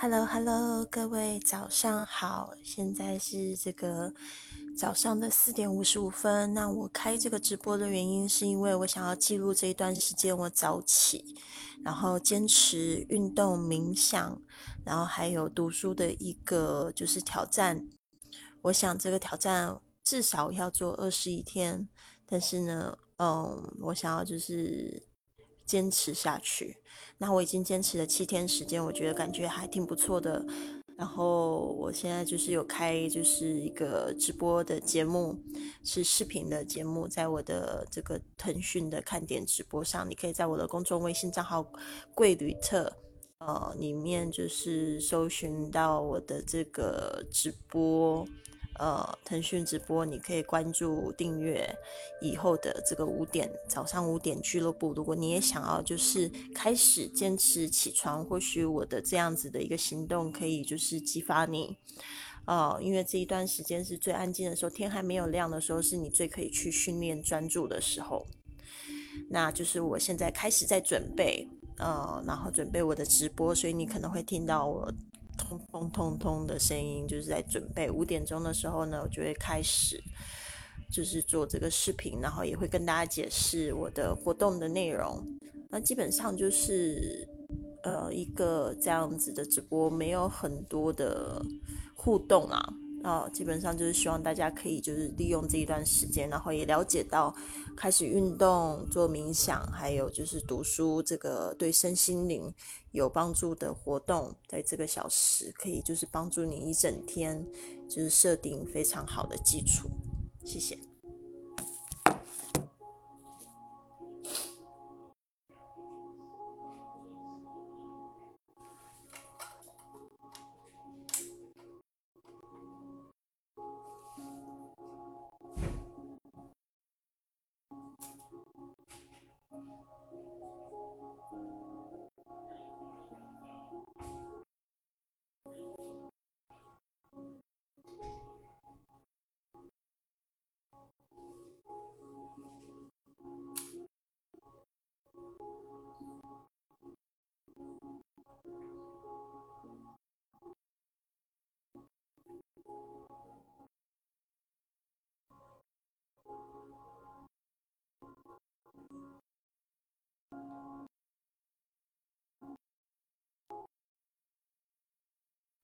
Hello Hello，各位早上好，现在是这个早上的四点五十五分。那我开这个直播的原因，是因为我想要记录这一段时间我早起，然后坚持运动、冥想，然后还有读书的一个就是挑战。我想这个挑战至少要做二十一天，但是呢，嗯，我想要就是坚持下去。那我已经坚持了七天时间，我觉得感觉还挺不错的。然后我现在就是有开就是一个直播的节目，是视频的节目，在我的这个腾讯的看点直播上，你可以在我的公众微信账号“贵旅特”呃里面就是搜寻到我的这个直播。呃，腾讯直播你可以关注订阅以后的这个五点早上五点俱乐部。如果你也想要就是开始坚持起床，或许我的这样子的一个行动可以就是激发你。呃，因为这一段时间是最安静的时候，天还没有亮的时候，是你最可以去训练专注的时候。那就是我现在开始在准备，呃，然后准备我的直播，所以你可能会听到我。通通通通的声音，就是在准备五点钟的时候呢，我就会开始，就是做这个视频，然后也会跟大家解释我的活动的内容。那基本上就是呃一个这样子的直播，没有很多的互动啊。啊，基本上就是希望大家可以就是利用这一段时间，然后也了解到开始运动、做冥想，还有就是读书这个对身心灵有帮助的活动，在这个小时可以就是帮助你一整天，就是设定非常好的基础。谢谢。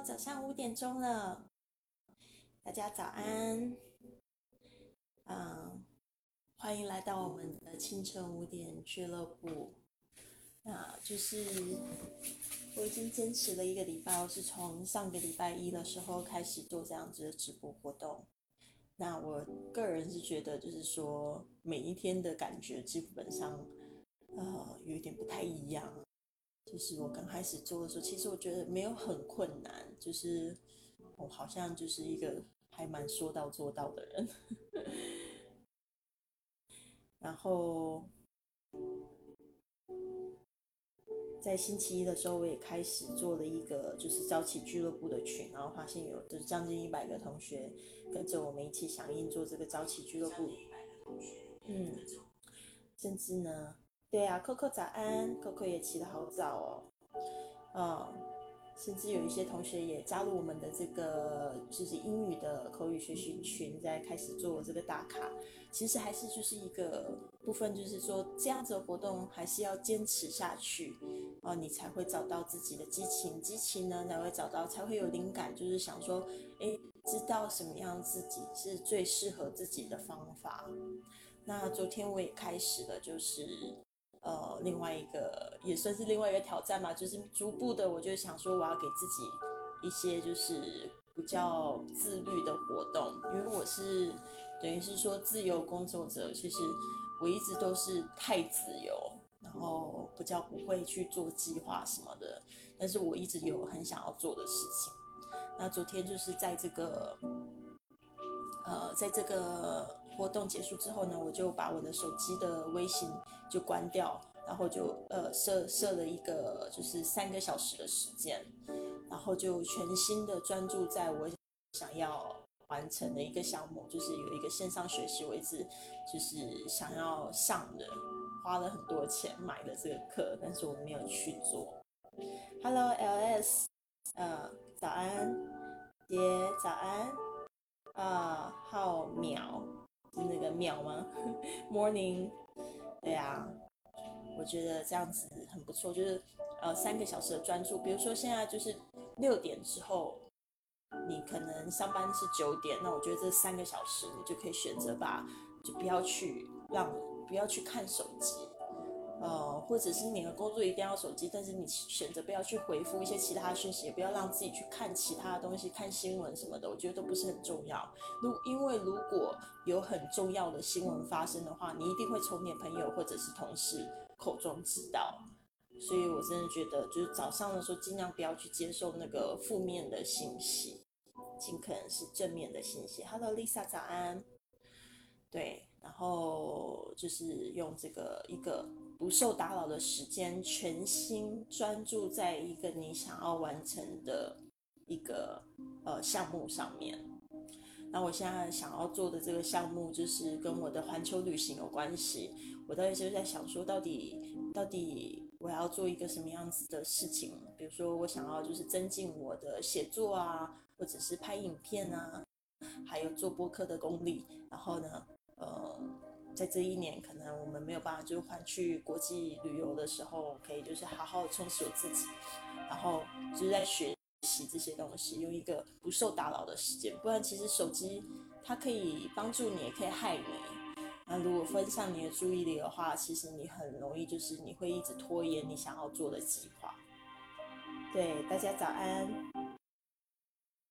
早上五点钟了，大家早安。嗯，欢迎来到我们的清晨五点俱乐部。那就是我已经坚持了一个礼拜，我是从上个礼拜一的时候开始做这样子的直播活动。那我个人是觉得，就是说每一天的感觉基本上，呃，有点不太一样。就是我刚开始做的时候，其实我觉得没有很困难，就是我好像就是一个还蛮说到做到的人。然后在星期一的时候，我也开始做了一个就是早起俱乐部的群，然后发现有就是将近一百个同学跟着我们一起响应做这个早起俱乐部。嗯，甚至呢。对啊，Coco 早安，Coco 也起得好早哦，嗯，甚至有一些同学也加入我们的这个就是英语的口语学习群，在开始做这个打卡。其实还是就是一个部分，就是说这样子的活动还是要坚持下去啊，你才会找到自己的激情，激情呢才会找到，才会有灵感，就是想说，哎，知道什么样自己是最适合自己的方法。那昨天我也开始了，就是。呃，另外一个也算是另外一个挑战嘛，就是逐步的，我就想说，我要给自己一些就是比较自律的活动，因为我是等于是说自由工作者，其实我一直都是太自由，然后比较不会去做计划什么的，但是我一直有很想要做的事情。那昨天就是在这个，呃，在这个。活动结束之后呢，我就把我的手机的微信就关掉，然后就呃设设了一个就是三个小时的时间，然后就全心的专注在我想要完成的一个项目，就是有一个线上学习，我一直就是想要上的，花了很多钱买的这个课，但是我没有去做。Hello LS，呃，早安，姐早安，啊，浩淼。那个秒吗？Morning，对啊，我觉得这样子很不错，就是呃三个小时的专注。比如说现在就是六点之后，你可能上班是九点，那我觉得这三个小时你就可以选择把，就不要去让不要去看手机。呃，或者是你的工作一定要手机，但是你选择不要去回复一些其他讯息，也不要让自己去看其他的东西，看新闻什么的，我觉得都不是很重要。如因为如果有很重要的新闻发生的话，你一定会从你朋友或者是同事口中知道。所以我真的觉得，就是早上的时候尽量不要去接受那个负面的信息，尽可能是正面的信息。Hello，Lisa，早安。对，然后就是用这个一个。不受打扰的时间，全心专注在一个你想要完成的一个呃项目上面。那我现在想要做的这个项目，就是跟我的环球旅行有关系。我到底就在想说，到底到底我要做一个什么样子的事情？比如说，我想要就是增进我的写作啊，或者是拍影片啊，还有做播客的功力。然后呢，呃。在这一年，可能我们没有办法，就还去国际旅游的时候，可以就是好好充实我自己，然后就是在学习这些东西，用一个不受打扰的时间。不然，其实手机它可以帮助你，也可以害你。那如果分散你的注意力的话，其实你很容易就是你会一直拖延你想要做的计划。对，大家早安。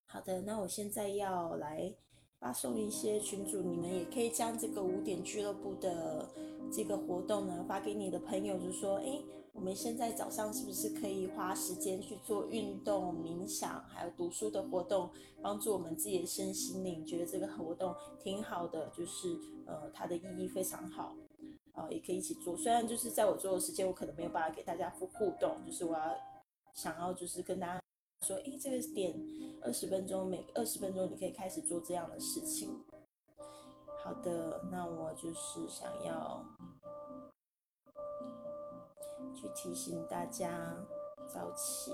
好的，那我现在要来。发送一些群主，你们也可以将这个五点俱乐部的这个活动呢发给你的朋友，就说：哎，我们现在早上是不是可以花时间去做运动、冥想，还有读书的活动，帮助我们自己的身心灵？觉得这个活动挺好的，就是呃，它的意义非常好，啊，也可以一起做。虽然就是在我做的时间，我可能没有办法给大家互互动，就是我要想要就是跟大家。说，诶，这个点二十分钟，每二十分钟你可以开始做这样的事情。好的，那我就是想要去提醒大家早起。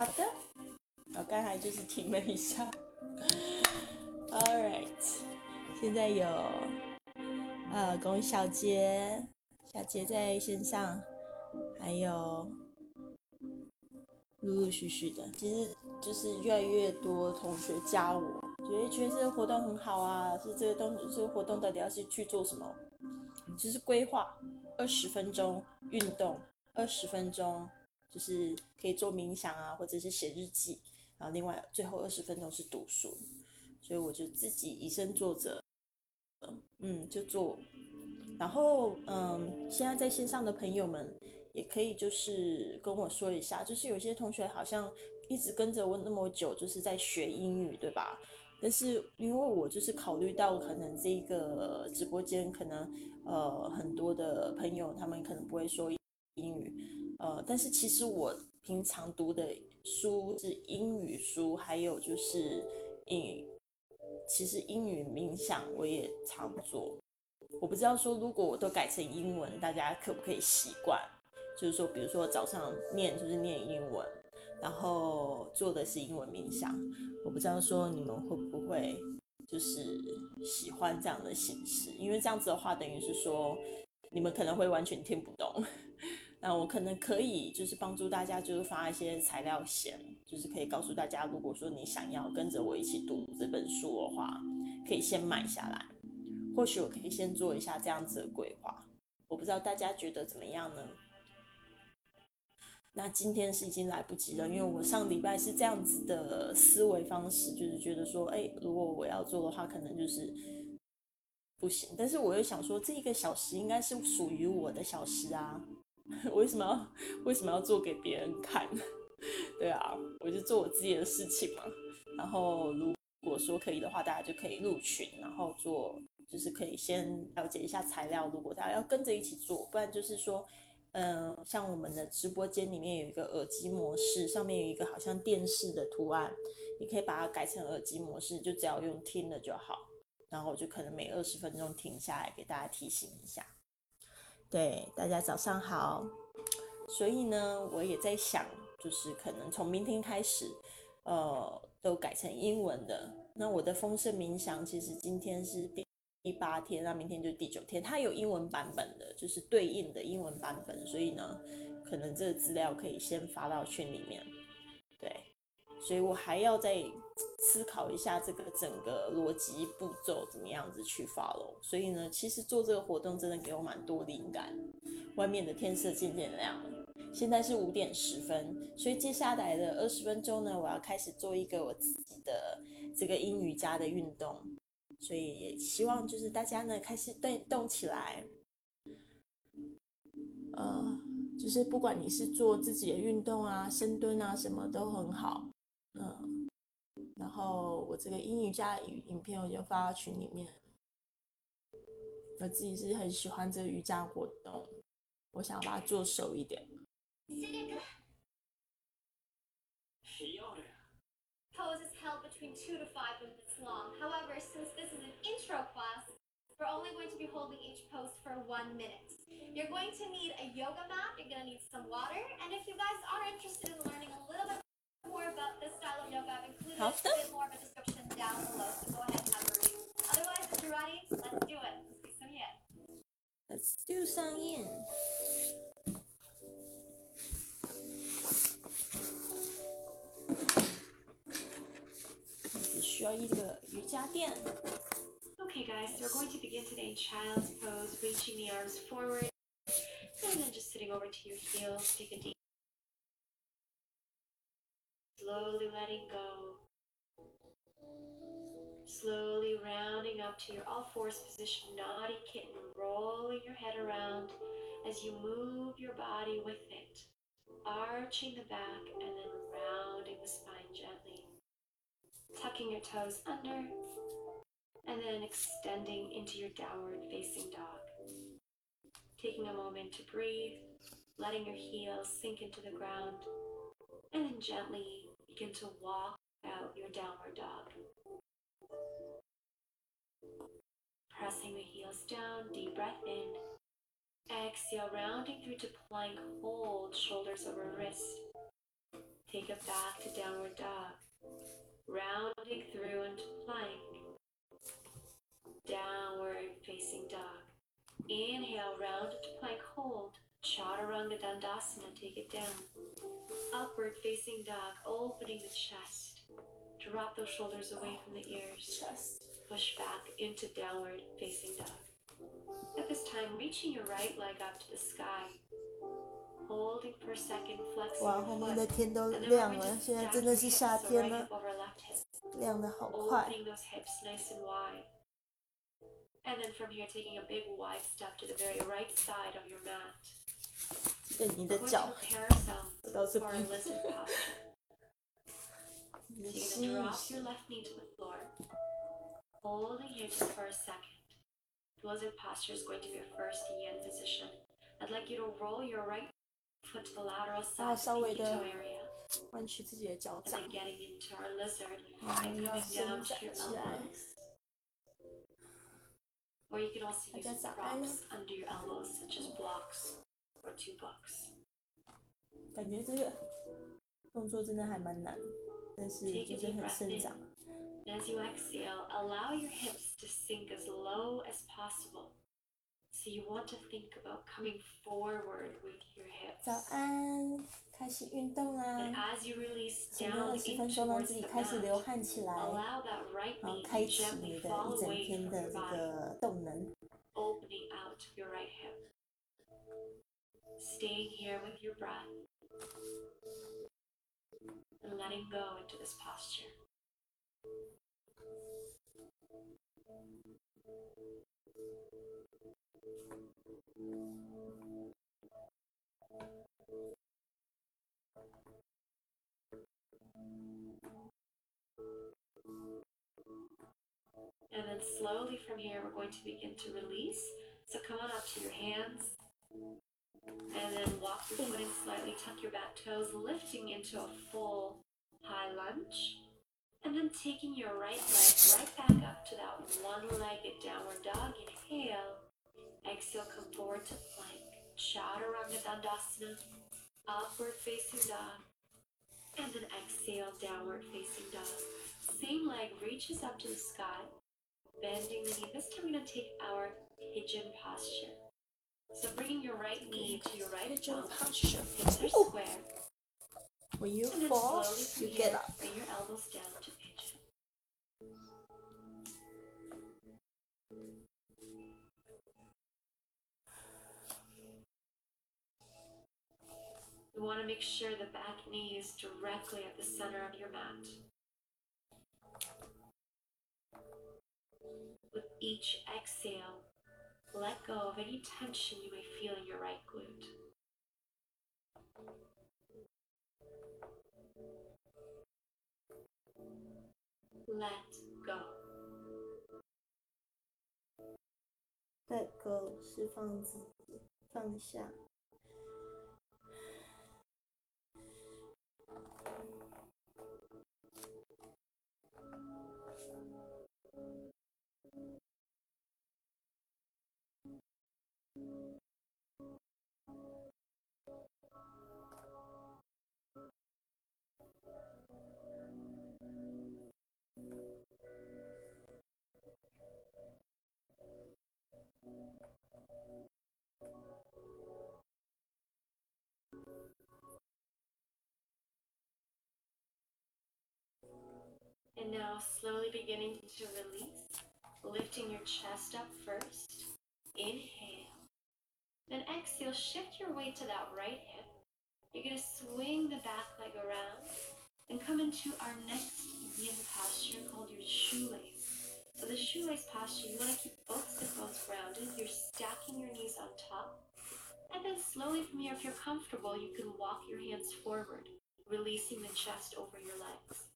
好的，我刚才就是停了一下。All right，现在有呃，龚小杰，小杰在线上，还有陆陆续续的。其实就是越来越多同学加我，觉得觉得这个活动很好啊，是这个东这个活动到底要是去做什么？就是规划二十分钟运动，二十分钟就是可以做冥想啊，或者是写日记，然后另外最后二十分钟是读书，所以我就自己以身作则，嗯，就做。然后嗯，现在在线上的朋友们也可以就是跟我说一下，就是有些同学好像一直跟着我那么久，就是在学英语，对吧？但是因为我就是考虑到可能这个直播间可能呃很多的朋友他们可能不会说英语，呃，但是其实我平常读的书是英语书，还有就是英语，其实英语冥想我也常做。我不知道说如果我都改成英文，大家可不可以习惯？就是说，比如说早上念就是念英文。然后做的是英文冥想，我不知道说你们会不会就是喜欢这样的形式，因为这样子的话，等于是说你们可能会完全听不懂。那我可能可以就是帮助大家，就是发一些材料先，就是可以告诉大家，如果说你想要跟着我一起读这本书的话，可以先买下来。或许我可以先做一下这样子的规划，我不知道大家觉得怎么样呢？那今天是已经来不及了，因为我上礼拜是这样子的思维方式，就是觉得说，哎，如果我要做的话，可能就是不行。但是我又想说，这一个小时应该是属于我的小时啊，为什么要为什么要做给别人看？对啊，我就做我自己的事情嘛。然后如果说可以的话，大家就可以入群，然后做，就是可以先了解一下材料。如果大家要跟着一起做，不然就是说。嗯，像我们的直播间里面有一个耳机模式，上面有一个好像电视的图案，你可以把它改成耳机模式，就只要用听的就好。然后我就可能每二十分钟停下来给大家提醒一下。对，大家早上好。所以呢，我也在想，就是可能从明天开始，呃，都改成英文的。那我的丰盛冥想其实今天是第。第八天，那明天就第九天。它有英文版本的，就是对应的英文版本，所以呢，可能这个资料可以先发到群里面。对，所以我还要再思考一下这个整个逻辑步骤怎么样子去 follow。所以呢，其实做这个活动真的给我蛮多灵感。外面的天色渐渐亮了，现在是五点十分，所以接下来的二十分钟呢，我要开始做一个我自己的这个英语家的运动。所以也希望就是大家呢开始动动起来，呃，就是不管你是做自己的运动啊、深蹲啊，什么都很好，嗯。然后我这个英语家影影片我就发到群里面，我自己是很喜欢这个瑜伽活动，我想把它做熟一点。Poses held between two to five minutes long. However, since this is an intro class, we're only going to be holding each pose for one minute. You're going to need a yoga mat, you're going to need some water, and if you guys are interested in learning a little bit more about style of yoga. I've included Help a bit more of a description down below, so go ahead and have a. Otherwise, if you're ready, let's do it. Let's do some yin. Let's do some yin. Okay guys, so we're going to begin today in child's pose, reaching the arms forward, and then just sitting over to your heels, take a deep slowly letting go. Slowly rounding up to your all fours position, naughty kitten, rolling your head around as you move your body with it, arching the back and then rounding the spine gently tucking your toes under, and then extending into your downward facing dog. Taking a moment to breathe, letting your heels sink into the ground, and then gently begin to walk out your downward dog. Pressing the heels down, deep breath in. Exhale, rounding through to plank, hold shoulders over wrists. Take it back to downward dog rounding through into plank, downward facing dog. Inhale, round to plank, hold, chaturanga dandasana, take it down. Upward facing dog, opening the chest. Drop those shoulders away from the ears. chest， Push back into downward facing dog. At this time, reaching your right leg up to the sky. Holding per second, flexing 哇， your 后面的 foot. 天都 And then 亮 we're 了， just 现在 stack 真 your 的是 hips, 夏 so 天 right 了 hip，over left hip. 亮的好快。 Opening those hips nice and wide. And then from here, taking a big wide step to the very right side of your mat. 对你的 We're going to 脚 prepare ourselves 到这 for 边 a，lizard posture. 你的 So you're 心 gonna 一 drop 心 your left knee to the floor, holding here just for a second. Lizard posture is going to be your first yin position. I'd like you to roll your right foot to the lateral side, 稍微 pinky 的 toe area, 弯曲自己的脚 and 掌 then，getting into our lizard 然 and 后要 coming 伸 down 展 to your 起来。elbows. Or you can also 大 use 家早安 props under your elbows, such as blocks or two books. 感觉这个动作真的还蛮难，但是就是很生长。 And as you exhale, allow your hips to sink as low as possible. So you want to think about coming forward with your 早 hips. 安，开始运动 And 啦！ as you release 前面 down 二十 in 分钟让 towards 自 the 己开始流 mat, 汗起来， allow that right 然后 knee 开 to 启 gently 你的 fall 一整 away 天 from 的 your 这 body, 个动能。 opening out your right hip. Staying here with your breath and letting go into this posture. And then slowly from here, we're going to begin to release. So come on up to your hands. And then walk foot in slightly, tuck your back toes, lifting into a full high lunge. And then taking your right leg right back up to that one legged downward dog. Inhale. Exhale, come forward to plank. Chaturanga Dandasana. Upward facing dog. And then exhale, downward facing dog. Same leg reaches up to the sky bending the knee. This time we're going to take our pigeon posture. So bringing your right knee to your right posture. Hips are oh. square. When you And fall, you here, get up. bring your elbows down to pigeon. You want to make sure the back knee is directly at the center of your mat. With each exhale, let go of any tension you may feel in your right glute. Let go. Let go，释放自己，放下。 Now slowly beginning to release, lifting your chest up first. Inhale. Then exhale, shift your weight to that right hip. You're going to swing the back leg around and come into our next yin posture called your shoelace. So the shoelace posture, you want to keep both sit bones grounded. You're stacking your knees on top. And then slowly from here, if you're comfortable, you can walk your hands forward, releasing the chest over your legs.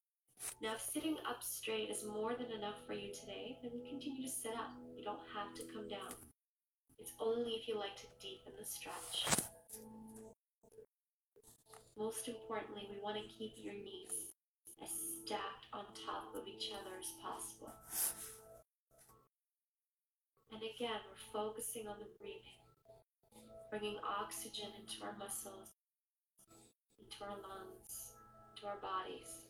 Now, if sitting up straight is more than enough for you today, then continue to sit up. You don't have to come down. It's only if you like to deepen the stretch. Most importantly, we want to keep your knees as stacked on top of each other as possible. And again, we're focusing on the breathing, bringing oxygen into our muscles, into our lungs, to our bodies.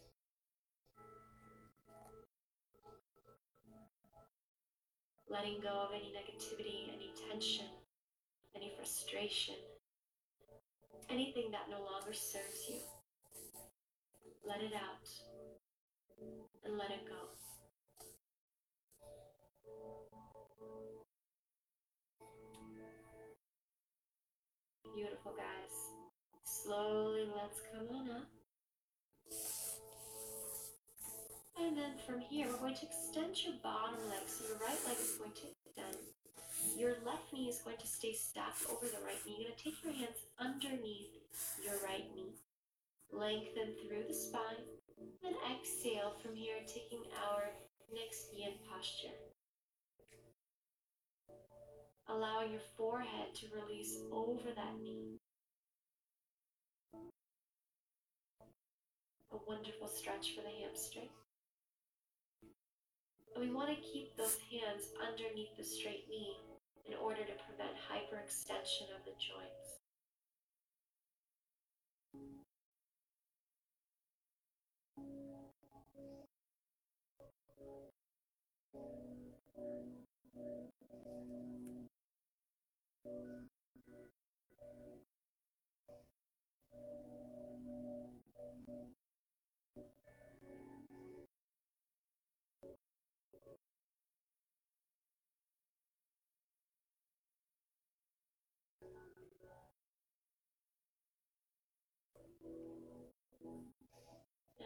Letting go of any negativity, any tension, any frustration. anything that no longer serves you. Let it out and let it go. Beautiful, guys. Slowly, let's come on up. And then from here, we're going to extend your bottom leg. So your right leg is going to extend. Your left knee is going to stay stacked over the right knee. You're going to take your hands underneath your right knee. Lengthen through the spine. And exhale from here, taking our next yin posture. Allowing your forehead to release over that knee. A wonderful stretch for the hamstring. And we want to keep those hands underneath the straight knee in order to prevent hyperextension of the joints.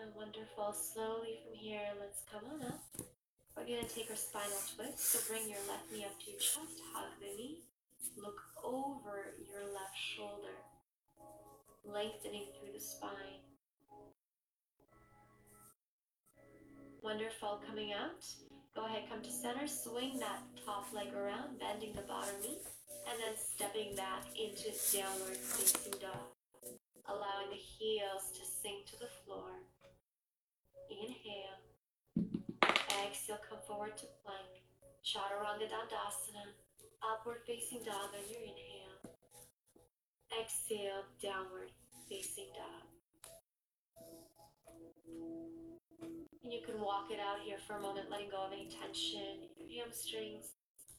And wonderful. Slowly from here, let's come on up. We're going to take our spinal twist. So bring your left knee up to your chest, hug the knee, look over your left shoulder, lengthening through the spine. Wonderful. Coming out. Go ahead, come to center, swing that top leg around, bending the bottom knee, and then stepping back into downward facing dog. Allowing the heels to sink to the floor. Inhale. Exhale, come forward to plank. Chaturanga Dandasana. Upward facing dog on your inhale. Exhale, downward facing dog. And you can walk it out here for a moment, letting go of any tension in your hamstrings,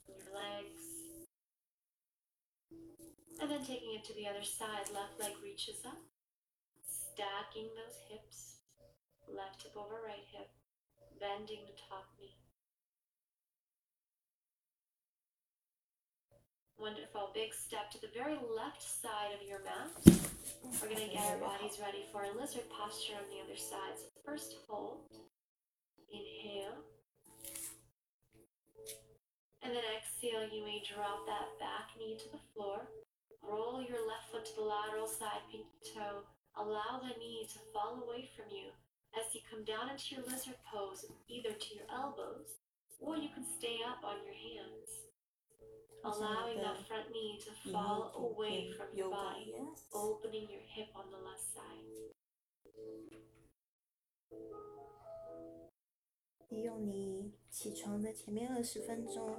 in your legs. And then taking it to the other side, left leg reaches up, stacking those hips, left hip over right hip, bending the top knee. Wonderful. Big step to the very left side of your mat. We're going to get our bodies ready for a lizard posture on the other side. So first hold. Inhale. And then exhale, you may drop that back knee to the floor. Roll your left foot to the lateral side, pinky toe. Allow the knee to fall away from you as you come down into your lizard pose, either to your elbows or you can stay up on your hands. Allowing that front knee to fall away from your body, opening your hip on the left side. 利用你起床的前面二十分钟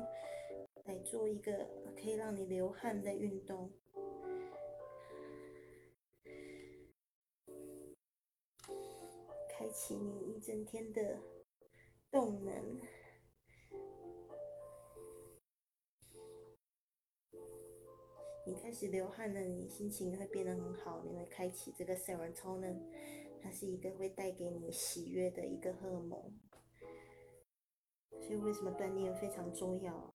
来做一个可以让你流汗的运动。开启你一整天的动能。你开始流汗了，你心情会变得很好，你会开启这个 serotonin，它是一个会带给你喜悦的一个荷尔蒙。所以为什么锻炼非常重要？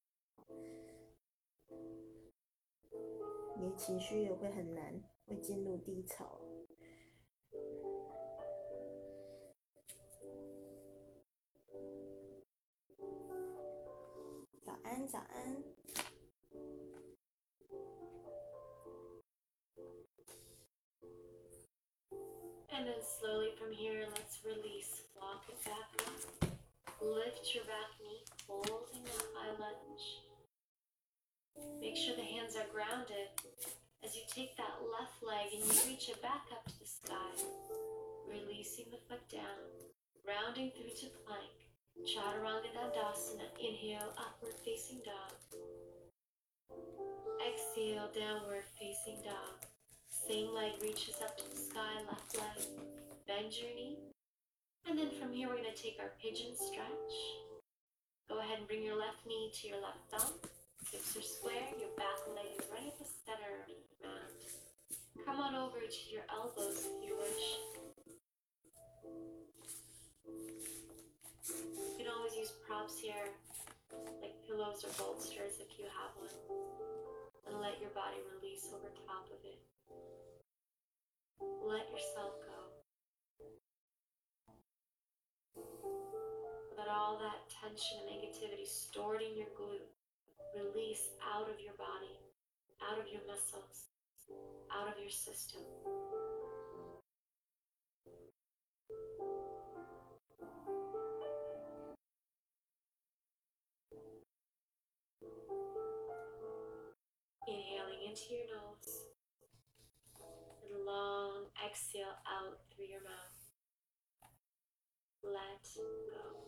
你的情绪也会很难，会进入低潮。早安，早安。Lift your back knee, holding that high lunge. Make sure the hands are grounded as you take that left leg and you reach it back up to the sky. Releasing the foot down, rounding through to plank. Chaturanga Dandasana. Inhale, upward facing dog. Exhale, downward facing dog. Same leg reaches up to the sky, left leg. Bend your knee. And then from here, we're going to take our pigeon stretch. Go ahead and bring your left knee to your left thumb. Hips are square, your back leg is right at the center of the mat. Come on over to your elbows if you wish. You can always use props here, like pillows or bolsters if you have one, and let your body release over top of it. Let yourself go. Let all that tension and negativity stored in your glute release out of your body, out of your muscles, out of your system. Inhaling into your nose and long exhale out through your mouth. Let go.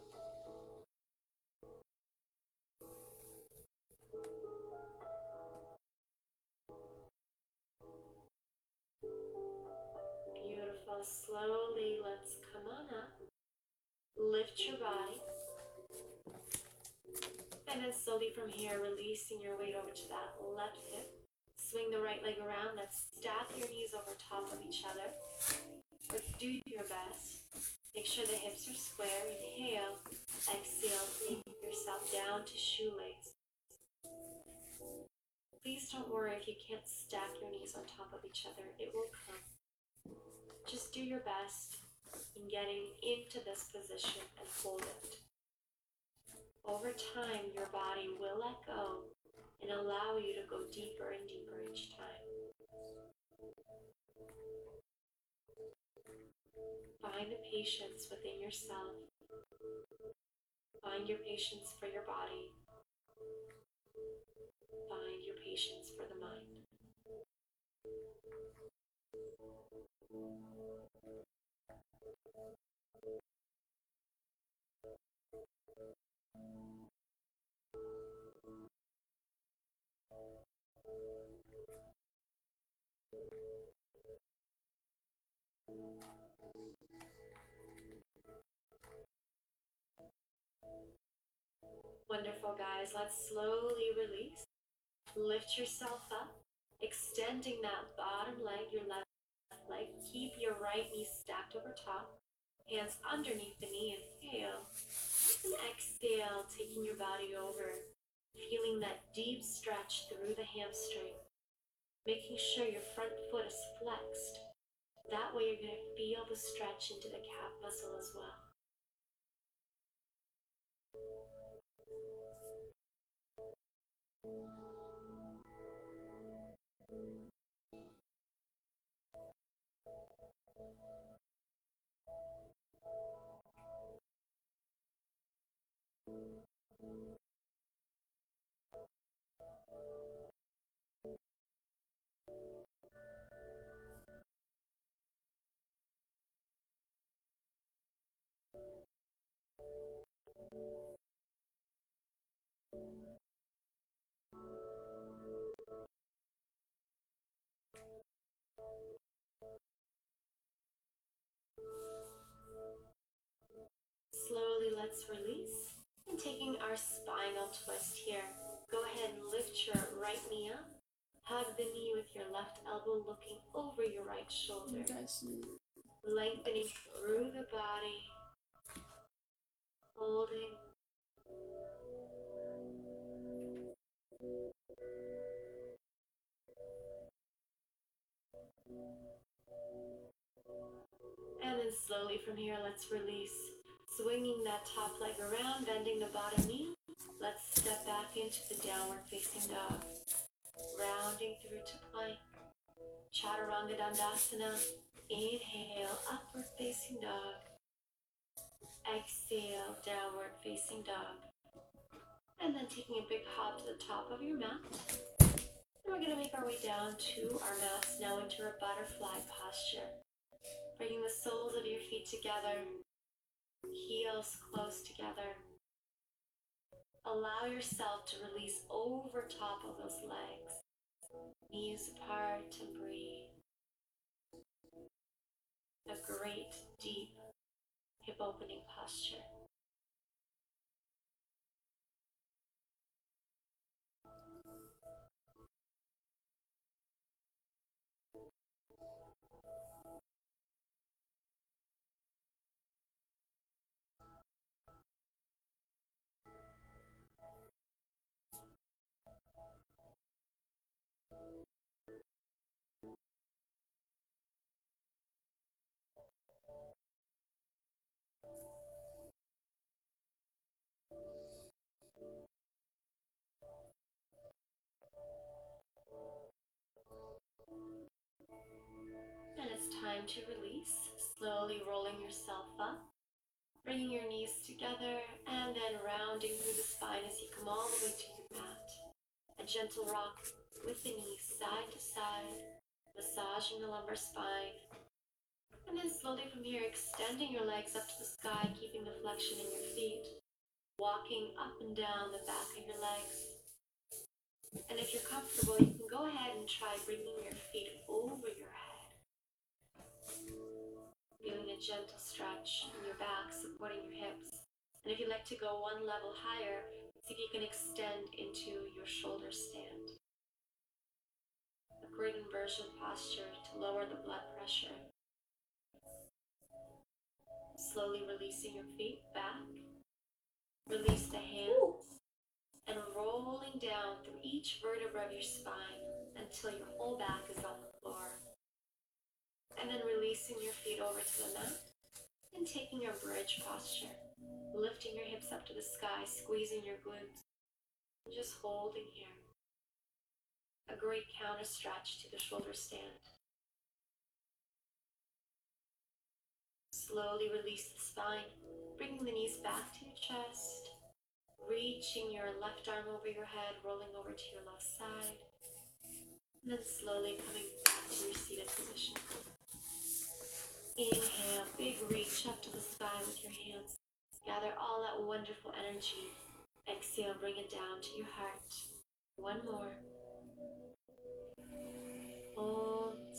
Beautiful. Slowly, let's come on up. Lift your body. And then slowly from here, releasing your weight over to that left hip. Swing the right leg around. Let's stack your knees over top of each other. Or do your best. Make sure the hips are square. Inhale. Exhale. Take yourself down to shoelace. Please don't worry if you can't stack your knees on top of each other. It will come. Just do your best in getting into this position and hold it. Over time, your body will let go and allow you to go deeper and deeper each time. Find the patience within yourself. Find your patience for your body. Find your patience for the mind. Wonderful, guys. Let's slowly release. Lift yourself up, extending that bottom leg, your left leg. Keep your right knee stacked over top, hands underneath the knee. Inhale. And exhale, taking your body over, feeling that deep stretch through the hamstring, making sure your front foot is flexed. That way, you're going to feel the stretch into the calf muscle as well. slowly let's release. And taking our spinal twist here. Go ahead and lift your right knee up. Hug the knee with your left elbow looking over your right shoulder. Lengthening through the body. Holding. And then slowly from here, let's release Swinging that top leg around, bending the bottom knee. Let's step back into the downward facing dog. Rounding through to plank. Chaturanga Dandasana. Inhale, upward facing dog. Exhale, downward facing dog. And then taking a big hop to the top of your mat. And we're going to make our way down to our mats now into a butterfly posture. Bringing the soles of your feet together, heels close together. Allow yourself to release over top of those legs, knees apart, and breathe. A great deep hip opening posture. To release, slowly rolling yourself up, bringing your knees together, and then rounding through the spine as you come all the way to your mat. A gentle rock with the knees side to side, massaging the lumbar spine. And then slowly from here, extending your legs up to the sky, keeping the flexion in your feet, walking up and down the back of your legs. And if you're comfortable, you can go ahead and try bringing your feet over your a gentle stretch in your back, supporting your hips. And if you'd like to go one level higher, see if you can extend into your shoulder stand. A great inversion posture to lower the blood pressure. Slowly releasing your feet back. Release the hands and rolling down through each vertebra of your spine until your whole back is on the floor. And then releasing your feet over to the mat and taking your bridge posture, lifting your hips up to the sky, squeezing your glutes, and just holding here. A great counter stretch to the shoulder stand. Slowly release the spine, bringing the knees back to your chest, reaching your left arm over your head, rolling over to your left side, and then slowly coming back to your seated position. Inhale, big reach up to the sky with your hands. Gather all that wonderful energy. Exhale, bring it down to your heart. One more. Hold.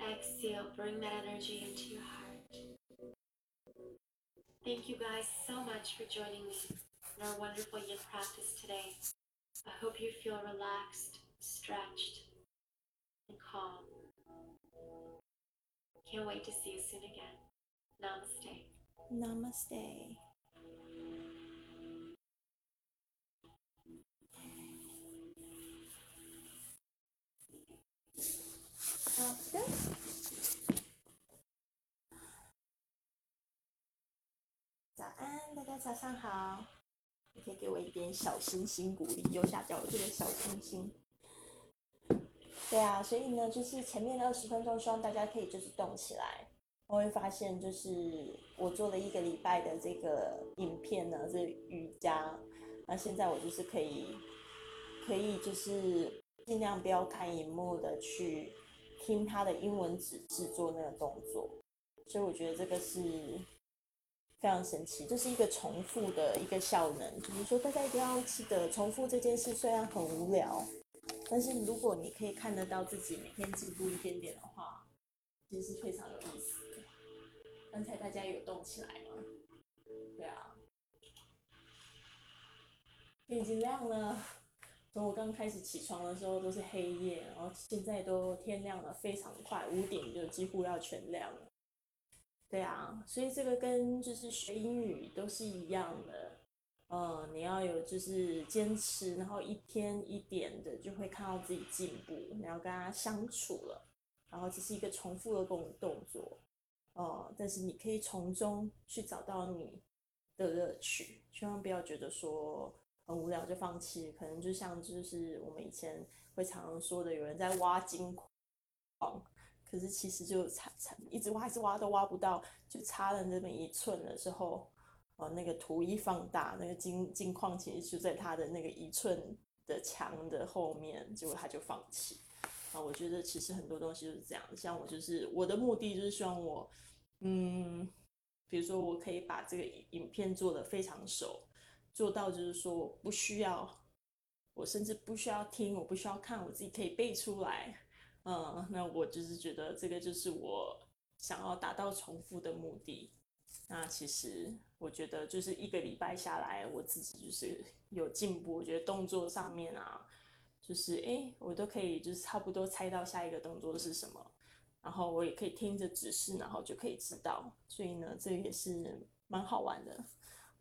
Exhale, bring that energy into your heart. Thank you guys so much for joining me in our wonderful yin practice today. I hope you feel relaxed, stretched, and calm. Can't wait to see you soon again. Namaste. Namaste。好的。早安，大家早上好。你可以给我一点小星星鼓励，右下角有这个小星星。对啊，所以呢，就是前面的二十分钟，希望大家可以就是动起来。我会发现，就是我做了一个礼拜的这个影片呢，这瑜伽，那现在我就是可以，可以就是尽量不要看荧幕的去听他的英文指示做那个动作，所以我觉得这个是非常神奇，这是一个重复的一个效能，就是说大家一定要记得重复这件事，虽然很无聊，但是如果你可以看得到自己每天进步一点点的话，其实是非常有意思的。刚才大家有动起来吗？对啊，天已经亮了。从我刚开始起床的时候都是黑夜，然后现在都天亮了，非常快，五点就几乎要全亮了。对啊，所以这个跟就是学英语都是一样的，呃，你要有就是坚持，然后一天一点的就会看到自己进步，你要跟他相处了，然后这是一个重复的动动作，哦，但是你可以从中去找到你的乐趣，千万不要觉得说很无聊就放弃，可能就像就是我们以前会常常说的，有人在挖金矿。可是其实就差差一直挖一直挖都挖不到，就差了那么一寸的时候，呃，那个图一放大，那个金金矿其实就在它的那个一寸的墙的后面，结果他就放弃。啊，我觉得其实很多东西就是这样，像我就是我的目的就是希望我，嗯，比如说我可以把这个影片做得非常熟，做到就是说我不需要，我甚至不需要听，我不需要看，我自己可以背出来。嗯，那我就是觉得这个就是我想要达到重复的目的。那其实我觉得就是一个礼拜下来，我自己就是 有进步。我觉得动作上面啊，就是诶，我都可以就是差不多猜到下一个动作是什么，然后我也可以听着指示，然后就可以知道。所以呢，这也是蛮好玩的。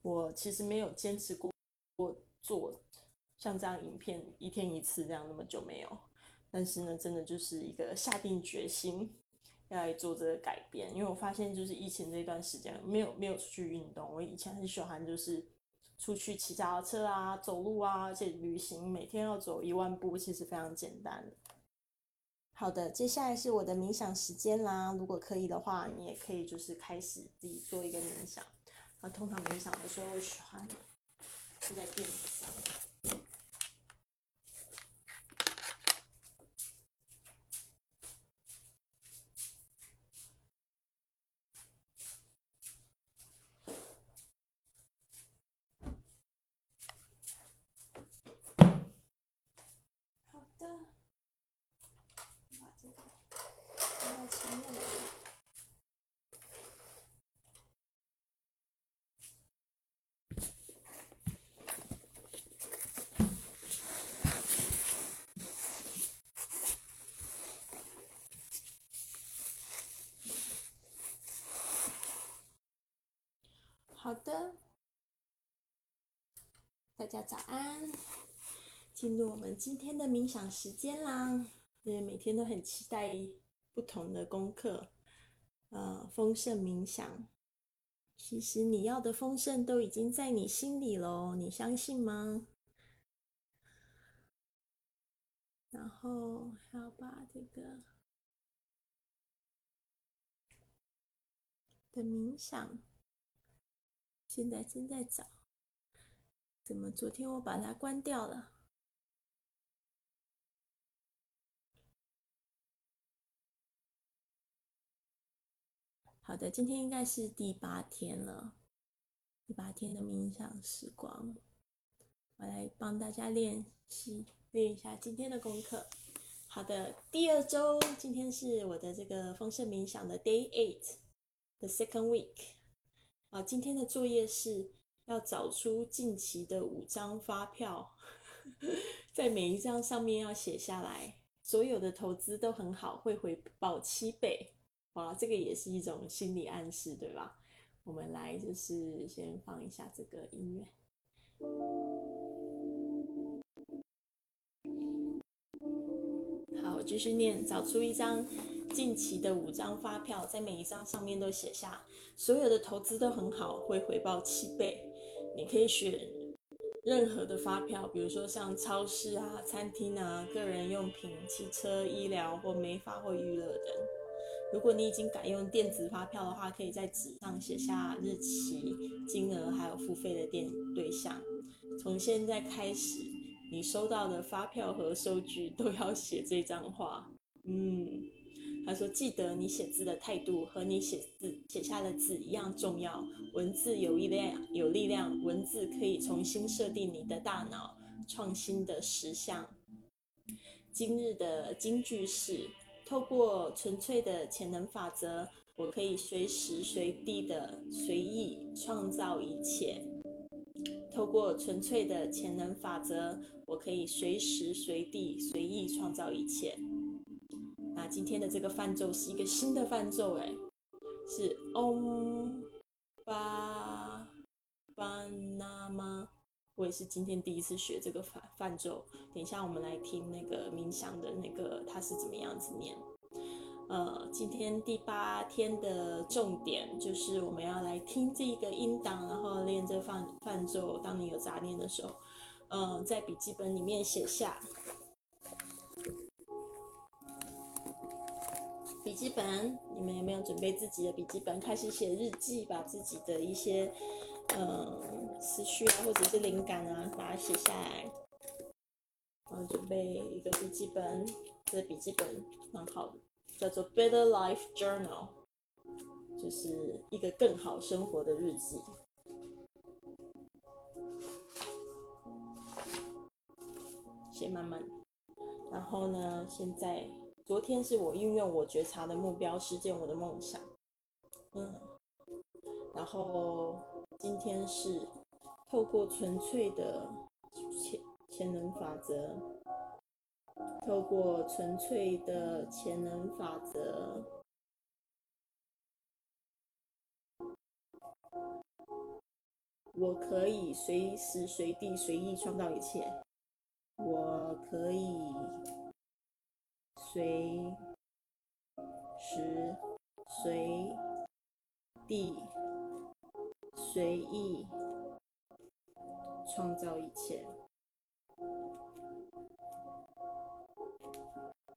我其实没有坚持过过做像这样影片一天一次这样那么久没有。但是呢，真的就是一个下定决心要来做这个改变，因为我发现就是疫情这段时间没有没有出去运动。我以前很喜欢就是出去骑脚踏车啊、走路啊，而且旅行每天要走一万步，其实非常简单。好的，接下来是我的冥想时间啦。如果可以的话，你也可以就是开始自己做一个冥想。啊，通常冥想的时候会喜欢坐在垫子上。好的，把这个放到前面来。好的，大大家早安。进入我们今天的冥想时间啦！因为每天都很期待不同的功课，呃，丰盛冥想。其实你要的丰盛都已经在你心里喽，你相信吗？然后要把这个的冥想，现在正在找，怎么昨天我把它关掉了？好的，今天应该是第八天了，第八天的冥想时光，我来帮大家练习练一下今天的功课。好的，第二周，今天是我的这个丰盛冥想的 Day Eight，the second week。啊，今天的作业是要找出近期的五张发票，在每一张上面要写下来，所有的投资都很好，会回报七倍。哇，这个也是一种心理暗示，对吧？我们来就是先放一下这个音乐。好，继续念，找出一张近期的五张发票，在每一张上面都写下，所有的投资都很好，会回报七倍。你可以选任何的发票，比如说像超市啊、餐厅啊、个人用品、汽车、医疗或美发或娱乐等。如果你已经改用电子发票的话，可以在纸上写下日期、金额还有付费的电对象。从现在开始，你收到的发票和收据都要写这张话。嗯，他说：“记得你写字的态度和你写字写下的字一样重要。文字有力量，有力量。文字可以重新设定你的大脑，创新的实相。”今日的金句是。透过纯粹的潜能法则，我可以随时随地的随意创造一切。透过纯粹的潜能法则，我可以随时随地随意创造一切。那今天的这个泛奏是一个新的泛奏，哎，是 Om Ba Banama。我也是今天第一次学这个泛泛奏，等一下我们来听那个冥想的那个它是怎么样子念。呃，今天第八天的重点就是我们要来听这个音档，然后练这泛泛奏。当你有杂念的时候，嗯，在笔记本里面写下。笔记本，你们有没有准备自己的笔记本，开始写日记，把自己的一些。嗯，思绪啊，或者是灵感啊，把它写下来。嗯，准备一个笔记本，这笔记本蛮好的，叫做 Better Life Journal，就是一个更好生活的日记。写慢慢。然后呢，现在昨天是我运用我觉察的目标实现我的梦想。嗯，然后。今天是透过纯粹的潜潜能法则，透过纯粹的潜能法则，我可以随时随地随意创造一切。我可以随时随地。随意创造一切，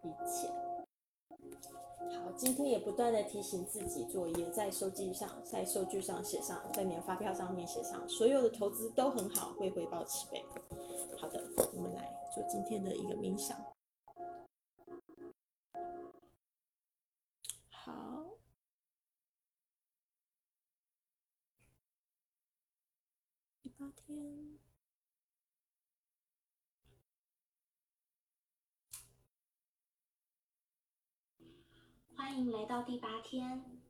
一切好今天也不断的提醒自己作业，在收据上，在收据上写上，在免发票上面写上，所有的投资都很好，会回报七倍。好的，我们来做今天的一个冥想。好，第八天。欢迎来到第八天，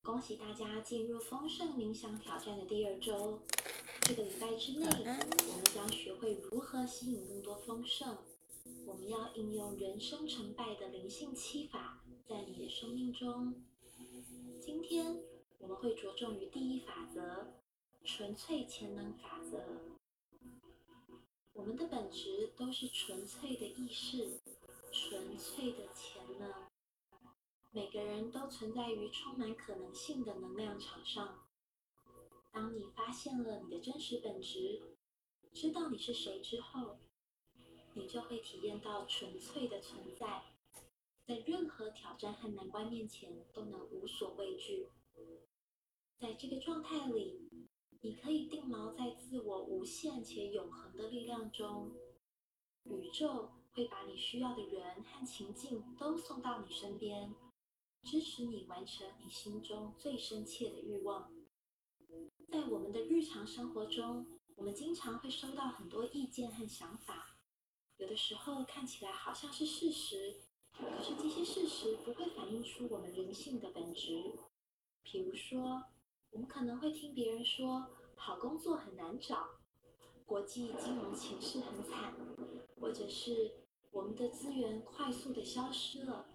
恭喜大家进入丰盛冥想挑战的第二周。这个礼拜之内，我们将学会如何吸引更多丰盛。我们要应用人生成败的灵性七法，在你的生命中。今天我们会着重于第一法则——纯粹潜能法则。我们的本质都是纯粹的意识，纯粹的潜能。每个人都存在于充满可能性的能量场上。当你发现了你的真实本质，知道你是谁之后，你就会体验到纯粹的存在，在任何挑战和难关面前都能无所畏惧。在这个状态里，你可以定锚在自我无限且永恒的力量中，宇宙会把你需要的人和情境都送到你身边。支持你完成你心中最深切的欲望。在我们的日常生活中，我们经常会收到很多意见和想法，有的时候看起来好像是事实，可是这些事实不会反映出我们人性的本质。比如说，我们可能会听别人说好工作很难找，国际金融形势很惨，或者是我们的资源快速的消失了。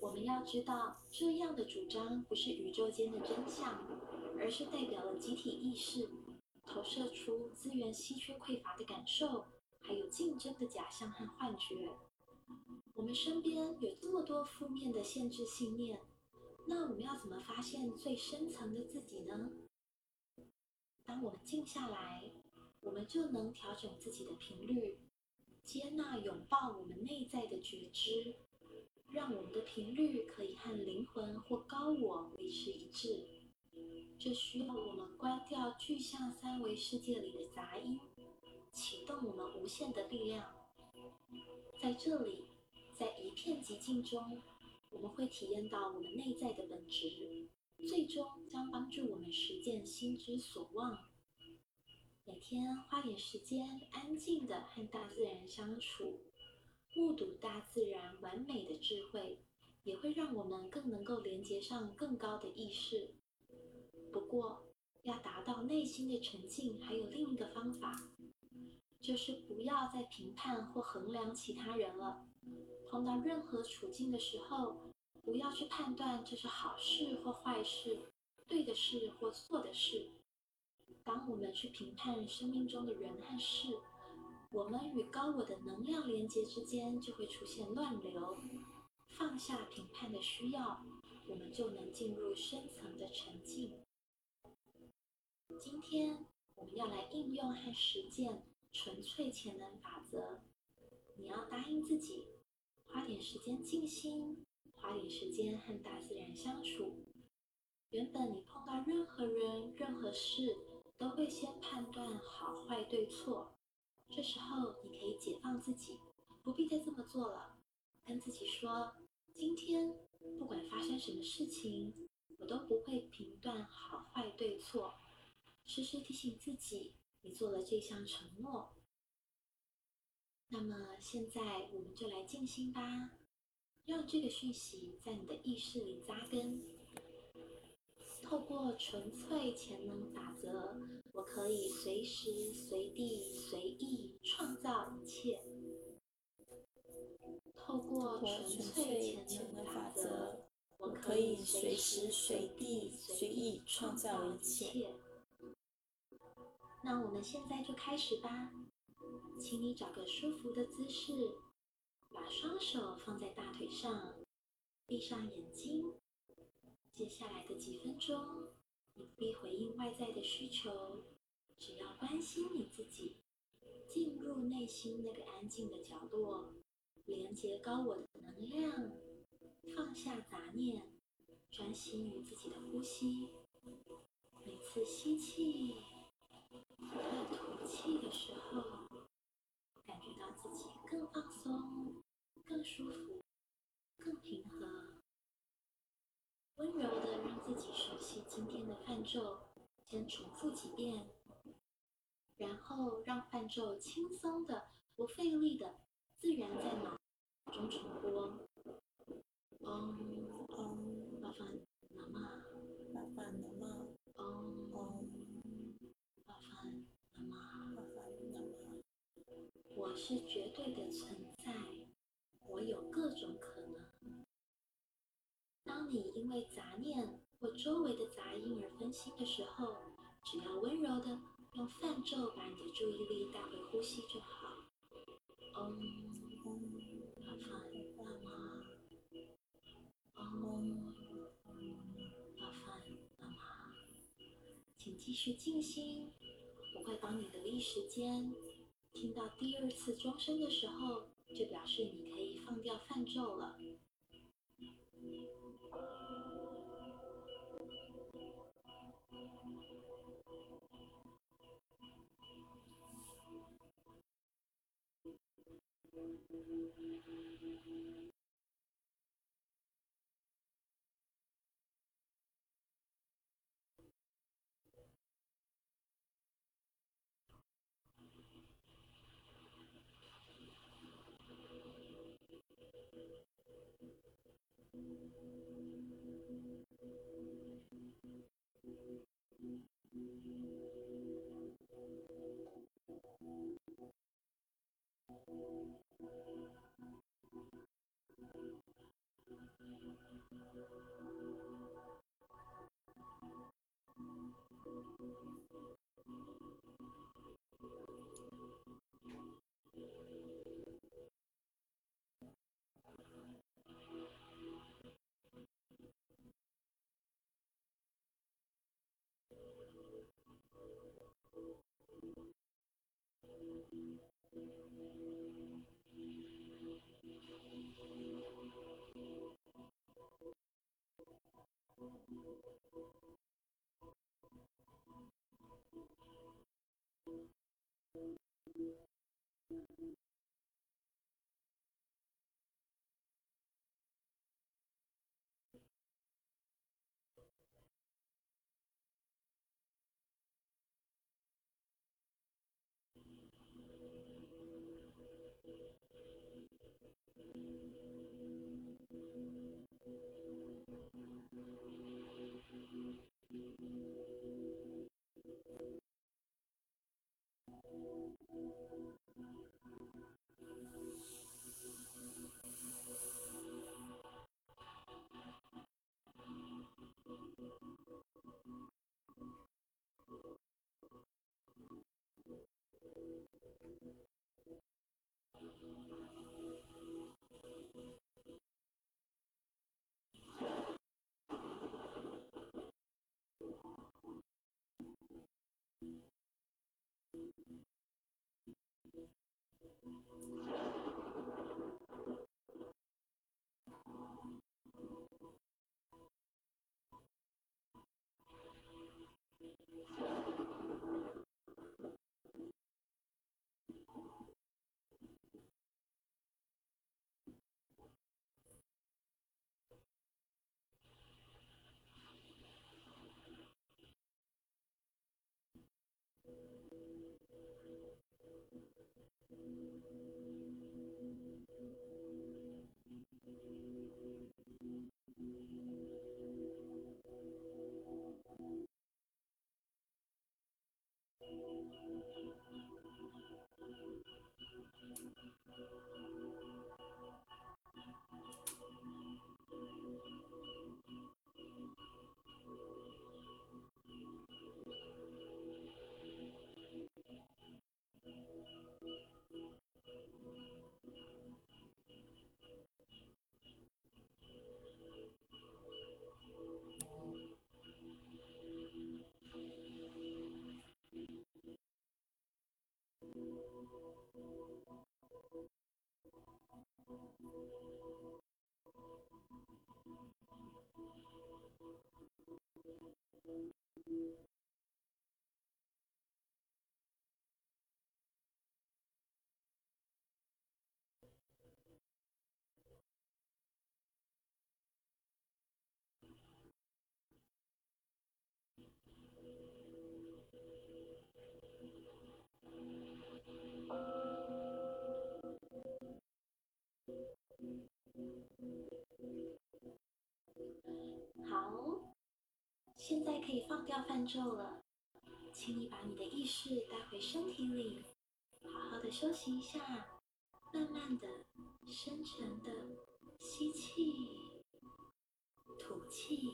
我们要知道，这样的主张不是宇宙间的真相，而是代表了集体意识投射出资源稀缺匮乏的感受，还有竞争的假象和幻觉。我们身边有这么多负面的限制信念，那我们要怎么发现最深层的自己呢？当我们静下来，我们就能调整自己的频率，接纳、拥抱我们内在的觉知。让我们的频率可以和灵魂或高我维持一致，这需要我们关掉具象三维世界里的杂音，启动我们无限的力量。在这里，在一片寂静中，我们会体验到我们内在的本质，最终将帮助我们实践心之所望。每天花点时间，安静的和大自然相处。目睹大自然完美的智慧，也会让我们更能够连接上更高的意识。不过，要达到内心的沉静，还有另一个方法，就是不要再评判或衡量其他人了。碰到任何处境的时候，不要去判断这是好事或坏事，对的事或错的事。当我们去评判生命中的人和事，我们与高我的能量连接之间就会出现乱流，放下评判的需要，我们就能进入深层的沉静。今天我们要来应用和实践纯粹潜能法则。你要答应自己，花点时间静心，花点时间和大自然相处。原本你碰到任何人、任何事，都会先判断好坏对错。这时候，你可以解放自己，不必再这么做了。跟自己说：今天不管发生什么事情，我都不会评断好坏对错。时时提醒自己，你做了这项承诺。那么现在，我们就来静心吧，让这个讯息在你的意识里扎根。透过纯粹潜能法则。我可以随时随地随意创造一切。透过纯粹潜能法则，我可以随时随地随意创造一切。那我们现在就开始吧，请你找个舒服的姿势，把双手放在大腿上，闭上眼睛。接下来的几分钟。不必回应外在的需求，只要关心你自己，进入内心那个安静的角落，连接高我的能量，放下杂念，专心于自己的呼吸。每次吸气和吐气的时候，自己更放松、更舒服、更平和。温柔的让自己熟悉今天的泛奏，先重复几遍，然后让泛奏轻松的、不费力的、自然在脑中重播。嗯，是绝对的存在，我有各种可能。当你因为杂念或周围的杂音而分心的时候，只要温柔的用泛咒把你的注意力带回呼吸就好。嗡嗡，巴凡那玛，嗡，嗡巴凡那玛。请继续静心，我会帮你留意时间。听到第二次钟声的时候，就表示你可以放掉泛奏了。现在可以放掉泛咒了，请你把你的意识带回身体里，好好的休息一下，慢慢的、深沉的吸气、吐气。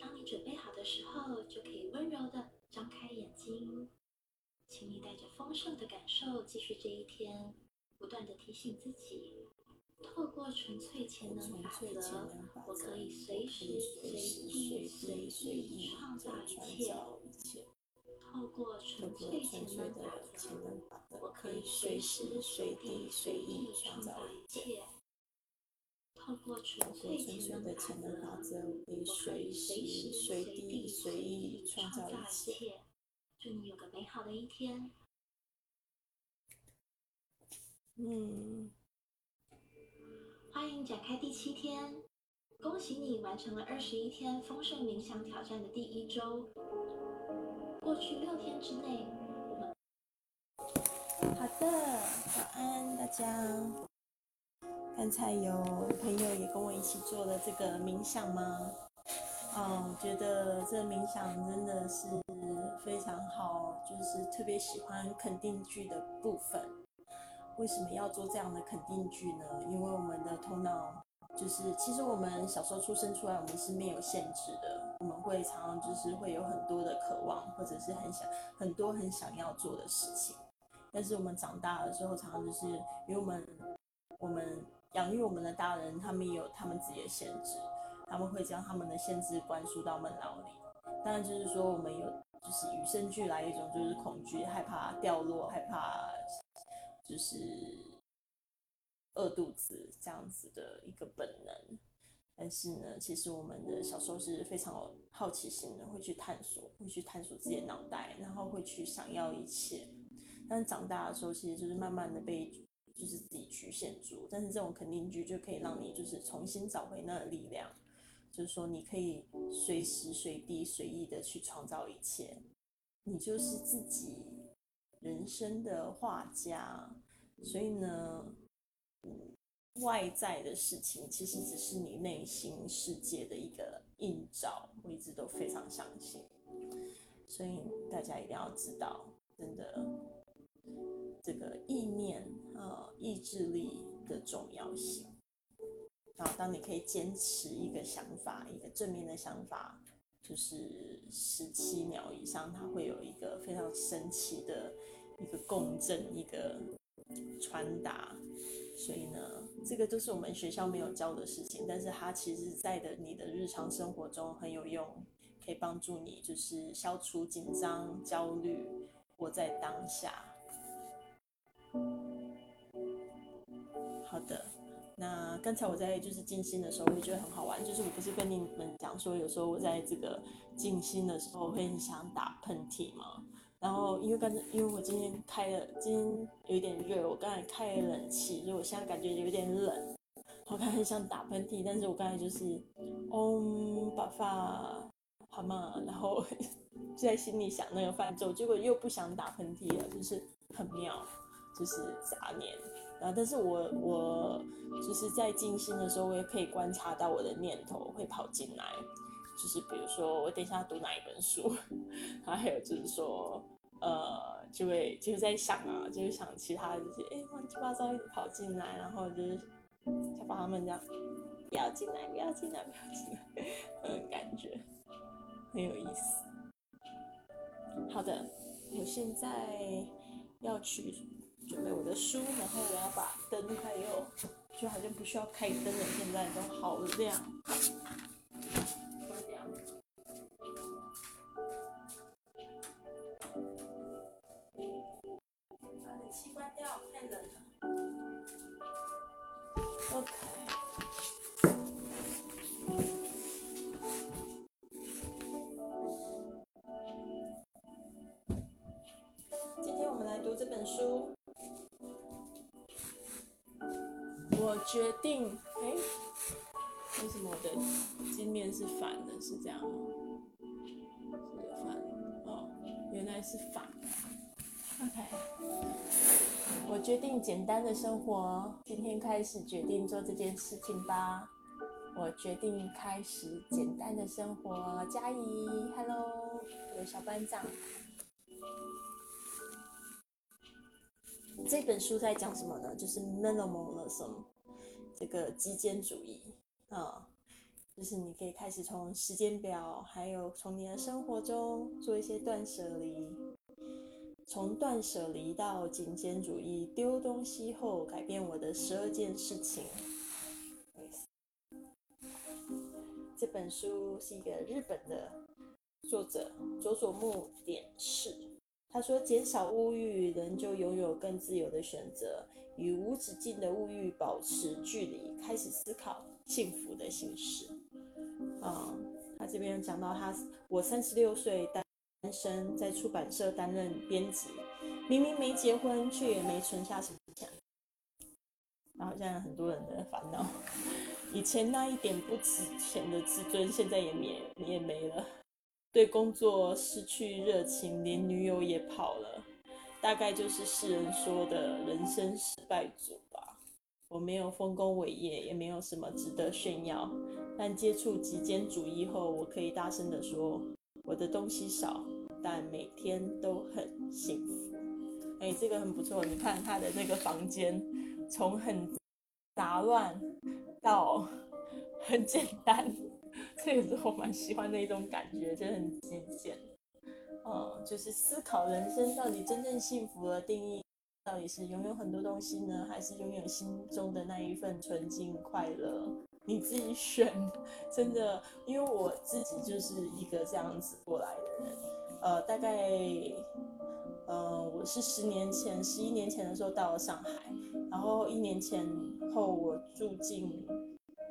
当你准备好的时候，就可以温柔的张开眼睛。请你带着丰盛的感受继续这一天，不断的提醒自己，透过纯粹潜能法则，我可以随时随地随意创造一切。透过纯粹潜能法则，我可以随时随地随意创造一切。透过纯粹潜能法则，我可以随时随地随意创造一切。祝你有个美好的一天。嗯，欢迎展开第七天，恭喜你完成了二十一天丰盛冥想挑战的第一周。过去六天之内，好的，早安大家。刚才有朋友也跟我一起做了这个冥想吗？嗯，觉得这冥想真的是非常好，就是特别喜欢肯定句的部分。为什么要做这样的肯定句呢？因为我们的头脑就是，其实我们小时候出生出来，我们是没有限制的。我们会常常就是会有很多的渴望，或者是很想很多很想要做的事情。但是我们长大了之后，常常就是因为我们我们养育我们的大人，他们也有他们自己的限制。他们会将他们的限制灌输到我们脑里，当然就是说我们有就是与生俱来一种就是恐惧、害怕掉落、害怕就是饿肚子这样子的一个本能。但是呢，其实我们的小时候是非常有好奇心的，会去探索，会去探索自己的脑袋，然后会去想要一切。但长大的时候，其实就是慢慢的被就是自己局限住。但是这种肯定句就可以让你就是重新找回那个力量。就是说，你可以随时随地随意的去创造一切，你就是自己人生的画家。所以呢，外在的事情其实只是你内心世界的一个映照。我一直都非常相信，所以大家一定要知道，真的这个意念呃意志力的重要性。然后，当你可以坚持一个想法，一个正面的想法，就是十七秒以上，它会有一个非常神奇的一个共振，一个传达。所以呢，这个都是我们学校没有教的事情，但是它其实在的你的日常生活中很有用，可以帮助你就是消除紧张、焦虑，活在当下。好的。那刚才我在就是静心的时候，我也觉得很好玩。就是我不是跟你们讲说，有时候我在这个静心的时候会很想打喷嚏嘛。然后因为刚才因为我今天开了，今天有点热，我刚才开了冷气，所以我现在感觉有点冷。我刚才很想打喷嚏，但是我刚才就是嗡把发好嘛，然后就在心里想那个泛咒，结果又不想打喷嚏了，就是很妙，就是杂念。然后！但是我我就是在静心的时候，我也可以观察到我的念头会跑进来，就是比如说我等一下读哪一本书，然后还有就是说，呃，就会就是在想啊，就是想其他这些，哎，乱七八糟一直跑进来，然后就是想把他们这样不要进来，不要进来，不要进来，嗯，感觉很有意思。好的，我现在要去。准备我的书，然后我要把灯还有，就好像不需要开灯了，现在都好亮。气关掉，太冷了。OK。今天我们来读这本书。我决定，哎，为什么我的镜面是反的？是这样吗？是反，哦，原来是反。我决定简单的生活，今天开始决定做这件事情吧。我决定开始简单的生活。嘉怡，Hello，我的小班长。这本书在讲什么呢？就是 minimalism，这个极简主义啊，就是你可以开始从时间表，还有从你的生活中做一些断舍离，从断舍离到极简主义，丢东西后改变我的十二件事情。这本书是一个日本的作者佐佐木典士，他说：“减少物欲，人就拥有更自由的选择，与无止境的物欲保持距离，开始思考幸福的形式。”啊，他这边讲到他，我三十六岁单身，在出版社担任编辑，明明没结婚，却也没存下什么钱。然后现在很多人的烦恼。以前那一点不值钱的自尊，现在也没也没了。对工作失去热情，连女友也跑了，大概就是世人说的人生失败组吧。我没有丰功伟业，也没有什么值得炫耀。但接触极简主义后，我可以大声地说，我的东西少，但每天都很幸福。哎，这个很不错。你看他的那个房间，从很杂乱。到很简单，这也是我蛮喜欢的一种感觉，就很极简。嗯，就是思考人生到底真正幸福的定义，到底是拥有很多东西呢，还是拥有心中的那一份纯净快乐？你自己选。真的，因为我自己就是一个这样子过来的人。呃，大概，呃，我是十年前、十一年前的时候到了上海，然后一年前后我住进。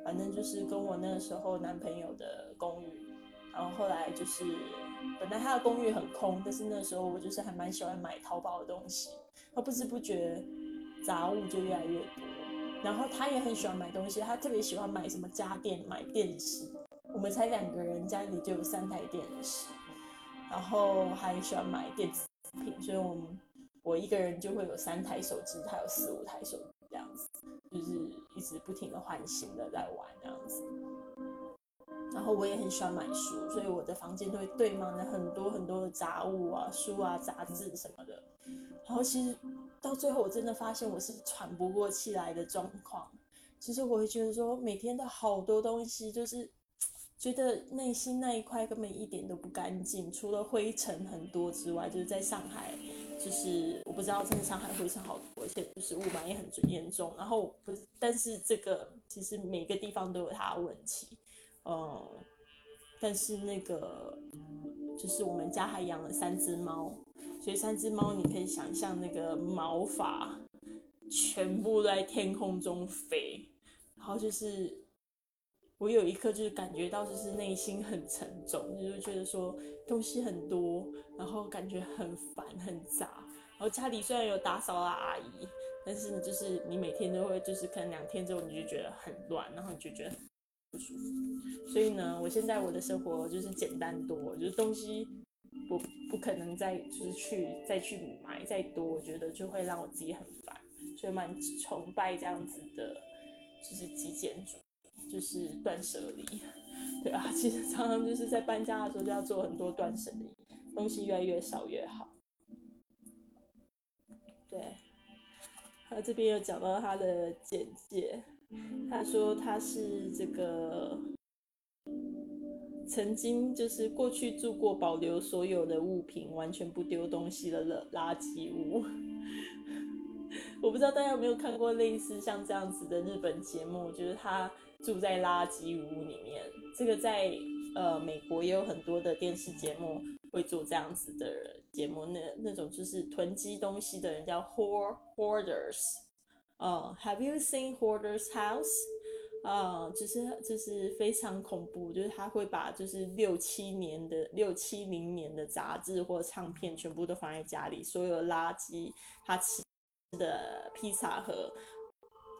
反正就是跟我那个时候男朋友的公寓，然后后来就是本来他的公寓很空，但是那时候我就是还蛮喜欢买淘宝的东西，他不知不觉杂物就越来越多。然后他也很喜欢买东西，他特别喜欢买什么家电、买电视。我们才两个人，家里就有三台电视，然后还喜欢买电子品，所以我们我一个人就会有三台手机，他有四五台手机这样子。就是一直不停的换新的在玩这样子，然后我也很喜欢买书，所以我的房间都会堆满了很多很多的杂物啊、书啊、杂志什么的。然后其实到最后，我真的发现我是喘不过气来的状况。其实我会觉得说，每天都好多东西，就是觉得内心那一块根本一点都不干净，除了灰尘很多之外，就是在上海。就是我不知道，真的上海灰尘好多，而且就是雾霾也很严重。然后不，但是这个其实每个地方都有它的问题，嗯，但是那个就是我们家还养了三只猫，所以三只猫你可以想象那个毛发全部在天空中飞，然后就是我有一刻就是感觉到就是内心很沉重，就是觉得说东西很多。然后感觉很烦很杂，然后家里虽然有打扫的阿姨，但是呢，就是你每天都会，就是可能两天之后你就觉得很乱，然后你就觉得所以呢，我现在我的生活就是简单多，就是东西我不可能再就是去再去买再多，我觉得就会让我自己很烦，所以蛮崇拜这样子的，就是极简主义，就是断舍离。对啊，其实常常就是在搬家的时候就要做很多断舍离。东西越来越少越好。对，他这边有讲到他的简介，他说他是这个曾经就是过去住过保留所有的物品，完全不丢东西的垃垃圾屋。我不知道大家有没有看过类似像这样子的日本节目，就是他住在垃圾屋里面。这个在呃美国也有很多的电视节目。会做这样子的节目，那那种就是囤积东西的人叫 hoarders，呃，Have you seen hoarders house？啊，就是就是非常恐怖，就是他会把就是六七年的六七零年的杂志或唱片全部都放在家里，所有垃圾，他吃的披萨盒，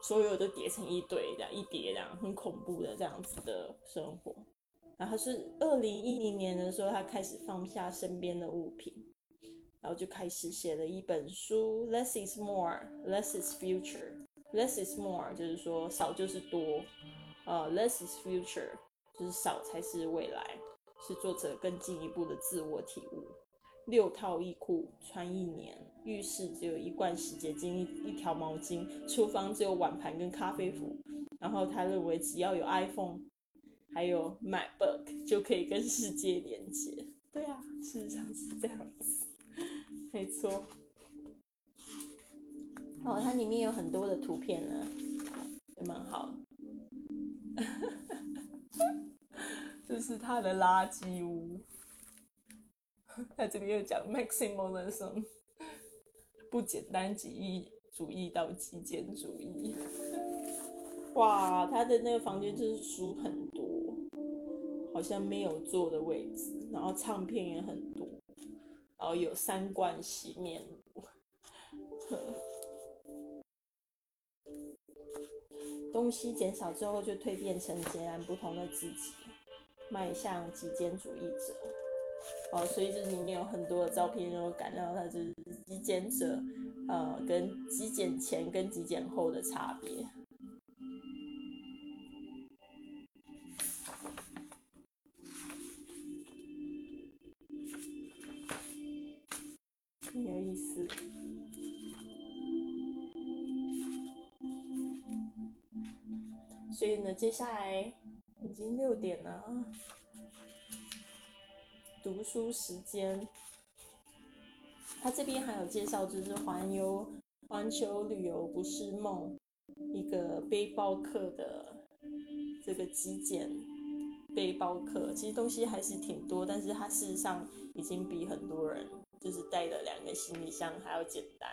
所有都叠成一堆这样一叠这样，很恐怖的这样子的生活。然后是二零一零年的时候，他开始放下身边的物品，然后就开始写了一本书。Less is more, less is future. Less is more，就是说少就是多，呃，less is future，就是少才是未来，是作者更进一步的自我体悟。六套衣裤穿一年，浴室只有一罐洗洁精、一一条毛巾，厨房只有碗盘跟咖啡壶。然后他认为只要有 iPhone，还有 MacBook 就可以跟世界连接。对啊，事实上是这样子，没错。哦，它里面有很多的图片呢，也蛮好。这是他的垃圾屋。他这边又讲 maximalism，不简单主义主义到极简主义。哇，他的那个房间就是书很多，好像没有坐的位置，然后唱片也很多，然后有三罐洗面乳，东西减少之后就蜕变成截然不同的自己，迈向极简主义者。哦，所以这里面有很多的照片，让我感到他就是极简者，呃，跟极简前跟极简后的差别。下来已经六点了，读书时间。他这边还有介绍，就是环游环球旅游不是梦，一个背包客的这个极简背包客，其实东西还是挺多，但是他事实上已经比很多人就是带了两个行李箱还要简单。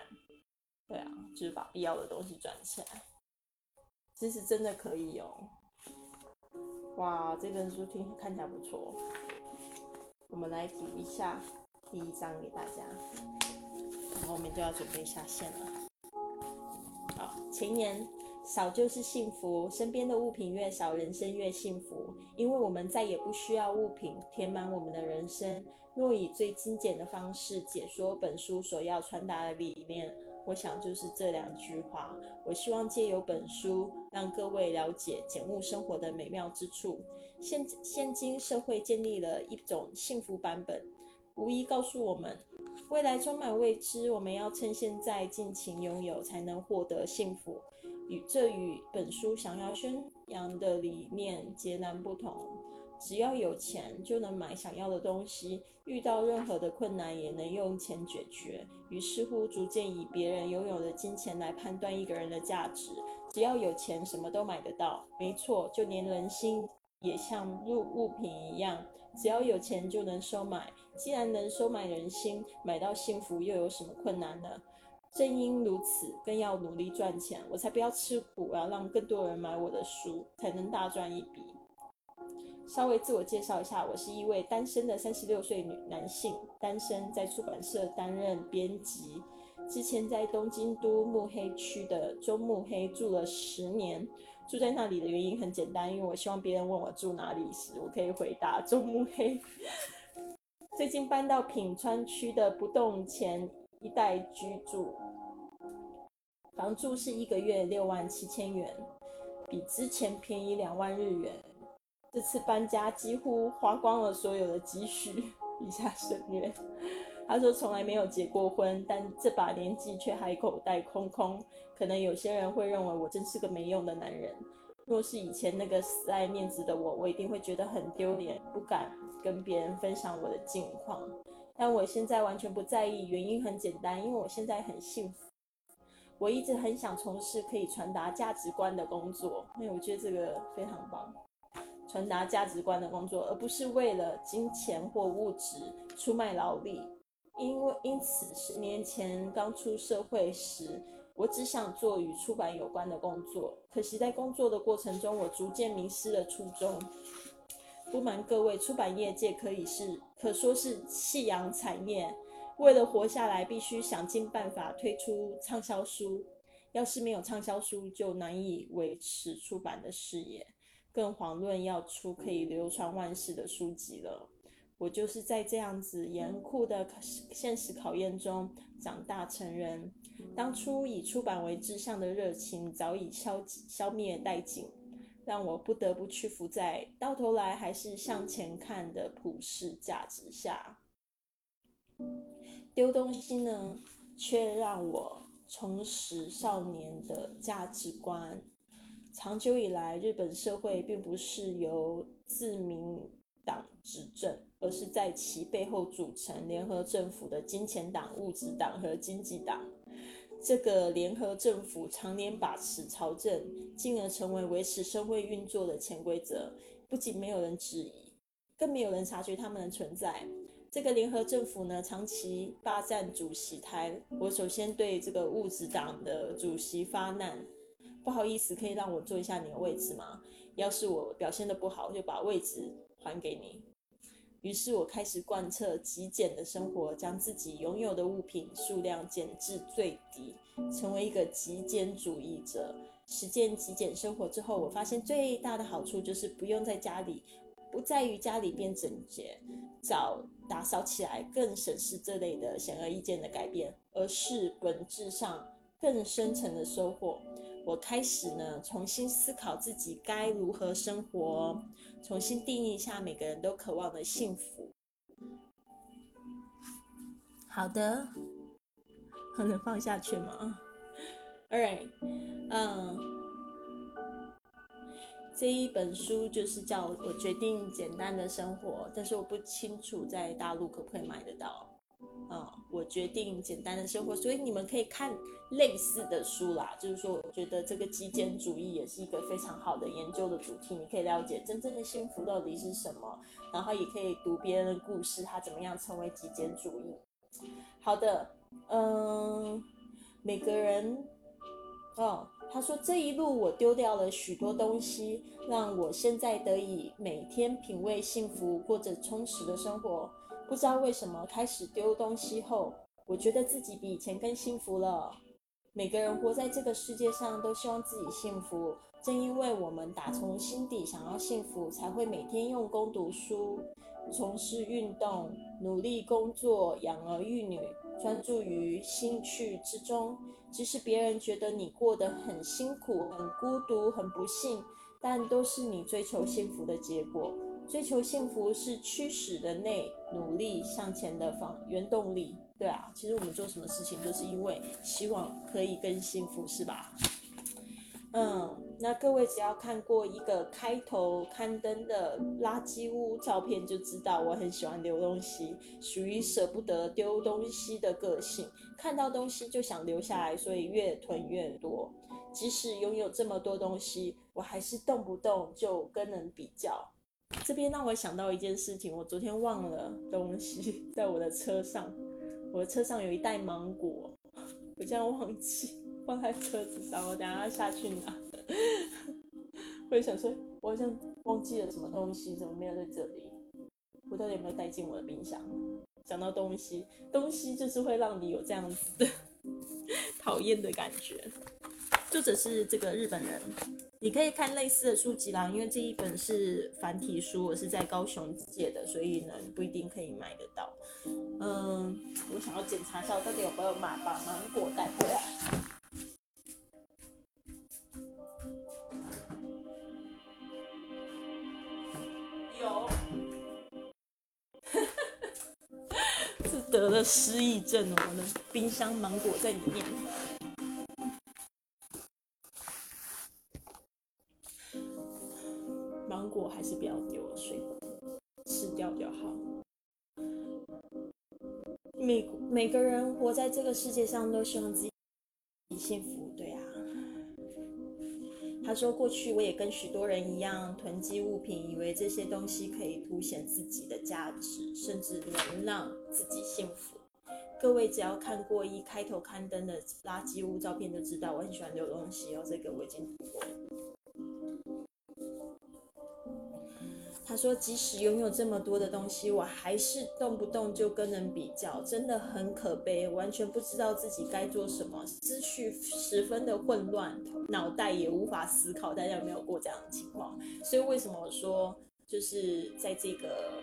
对啊，就是把必要的东西转起来，其实真的可以哦。哇，这本书听看起来不错，我们来读一下第一章给大家，然后我们就要准备下线了。好，前言：少就是幸福，身边的物品越少，人生越幸福，因为我们再也不需要物品填满我们的人生。若以最精简的方式解说本书所要传达的理念，我想就是这两句话。我希望借由本书，让各位了解简物生活的美妙之处。现现今社会建立了一种幸福版本，无疑告诉我们，未来充满未知，我们要趁现在尽情拥有，才能获得幸福。与这与本书想要宣扬的理念截然不同。只要有钱就能买想要的东西，遇到任何的困难也能用钱解决。于是乎，逐渐以别人拥有的金钱来判断一个人的价值。只要有钱，什么都买得到。没错，就连人心也像物物品一样，只要有钱就能收买。既然能收买人心，买到幸福又有什么困难呢？正因如此，更要努力赚钱。我才不要吃苦，我要让更多人买我的书，才能大赚一笔。稍微自我介绍一下，我是一位单身的三十六岁女男性，单身在出版社担任编辑，之前在东京都目黑区的中目黑住了十年，住在那里的原因很简单，因为我希望别人问我住哪里时，我可以回答中目黑。最近搬到品川区的不动前一带居住，房租是一个月六万七千元，比之前便宜两万日元。这次搬家几乎花光了所有的积蓄，以下省略。他说从来没有结过婚，但这把年纪却还口袋空空。可能有些人会认为我真是个没用的男人。若是以前那个死爱面子的我，我一定会觉得很丢脸，不敢跟别人分享我的近况。但我现在完全不在意，原因很简单，因为我现在很幸福。我一直很想从事可以传达价值观的工作，因为我觉得这个非常棒。传达价值观的工作，而不是为了金钱或物质出卖劳力。因为因此，十年前刚出社会时，我只想做与出版有关的工作。可惜在工作的过程中，我逐渐迷失了初衷。不瞒各位，出版业界可以是可说是夕阳产业。为了活下来，必须想尽办法推出畅销书。要是没有畅销书，就难以维持出版的事业。更遑论要出可以流传万世的书籍了。我就是在这样子严酷的现实考验中长大成人。当初以出版为志向的热情早已消消灭殆尽。让我不得不屈服在到头来还是向前看的普世价值下。丢东西呢，却让我重拾少年的价值观。长久以来，日本社会并不是由自民党执政，而是在其背后组成联合政府的金钱党、物质党和经济党。这个联合政府常年把持朝政，进而成为维持社会运作的潜规则。不仅没有人质疑，更没有人察觉他们的存在。这个联合政府呢，长期霸占主席台。我首先对这个物质党的主席发难，不好意思，可以让我坐一下你的位置吗？要是我表现的不好，就把位置还给你。于是我开始贯彻极简的生活，将自己拥有的物品数量减至最低，成为一个极简主义者。实践极简生活之后，我发现最大的好处就是不用在家里，不在于家里变整洁，早打扫起来更省事这类的显而易见的改变，而是本质上更深层的收获。我开始呢，重新思考自己该如何生活，重新定义一下每个人都渴望的幸福。好的，能放下去吗？All right，嗯，这一本书就是叫我决定简单的生活，但是我不清楚在大陆可不可以买得到。啊，我决定简单的生活，所以你们可以看类似的书啦。就是说，我觉得这个极简主义也是一个非常好的研究的主题。你可以了解真正的幸福到底是什么，然后也可以读别人的故事，他怎么样成为极简主义。好的，嗯，每个人，哦，他说这一路我丢掉了许多东西，让我现在得以每天品味幸福，过着充实的生活。不知道为什么，开始丢东西后，我觉得自己比以前更幸福了。每个人活在这个世界上，都希望自己幸福。正因为我们打从心底想要幸福，才会每天用功读书、从事运动、努力工作、养儿育女，专注于兴趣之中。即使别人觉得你过得很辛苦、很孤独、很不幸，但都是你追求幸福的结果。追求幸福是驱使的内努力向前的方原动力。对啊，其实我们做什么事情都是因为希望可以更幸福，是吧？嗯，那各位只要看过一个开头刊登的垃圾屋照片，就知道我很喜欢丢东西，属于舍不得丢东西的个性。看到东西就想留下来，所以越囤越多。即使拥有这么多东西，我还是动不动就跟人比较。这边让我想到一件事情，我昨天忘了东西在我的车上，我的车上有一袋芒果，我竟然忘记放在车子上，我等下要下去拿。我也想说，我好像忘记了什么东西，怎么没有在这里？我到底有没有带进我的冰箱？讲到东西，东西就是会让你有这样子的 讨厌的感觉。作者是这个日本人，你可以看类似的书籍啦，因为这一本是繁体书，我是在高雄借的，所以呢不一定可以买得到。嗯，我想要检查一下，到底有没有买把芒果带回来。有，是得了失忆症哦，我的冰箱芒果在里面。每个人活在这个世界上，都希望自己幸福，对啊。他说：“过去我也跟许多人一样囤积物品，以为这些东西可以凸显自己的价值，甚至能让自己幸福。各位只要看过一开头刊登的垃圾屋照片，就知道我很喜欢丢东西哦。这个我已经读过。”他说：“即使拥有这么多的东西，我还是动不动就跟人比较，真的很可悲，完全不知道自己该做什么，思绪十分的混乱，脑袋也无法思考。大家有没有过这样的情况？所以为什么说，就是在这个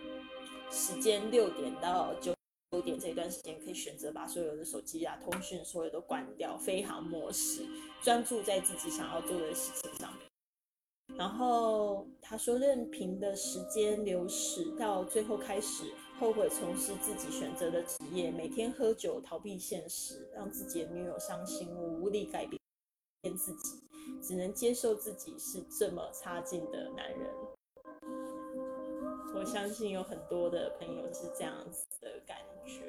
时间六点到九九点这段时间，可以选择把所有的手机啊、通讯所有都关掉，飞行模式，专注在自己想要做的事情上面。”然后他说，任凭的时间流逝，到最后开始后悔从事自己选择的职业，每天喝酒逃避现实，让自己的女友伤心，我无力改变自己，只能接受自己是这么差劲的男人。我相信有很多的朋友是这样子的感觉。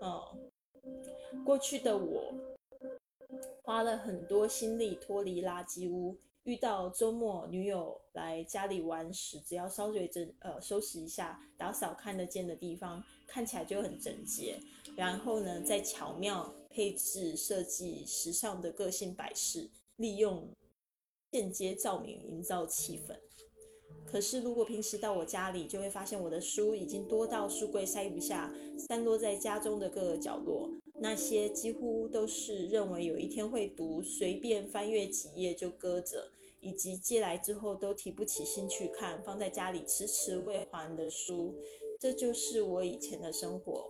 嗯，过去的我花了很多心力脱离垃圾屋。遇到周末女友来家里玩时，只要稍微整呃收拾一下、打扫看得见的地方，看起来就很整洁。然后呢，再巧妙配置设计时尚的个性摆饰，利用间接照明营造气氛。可是如果平时到我家里，就会发现我的书已经多到书柜塞不下，散落在家中的各个角落。那些几乎都是认为有一天会读，随便翻阅几页就搁着，以及借来之后都提不起兴趣看，放在家里迟迟未还的书。这就是我以前的生活。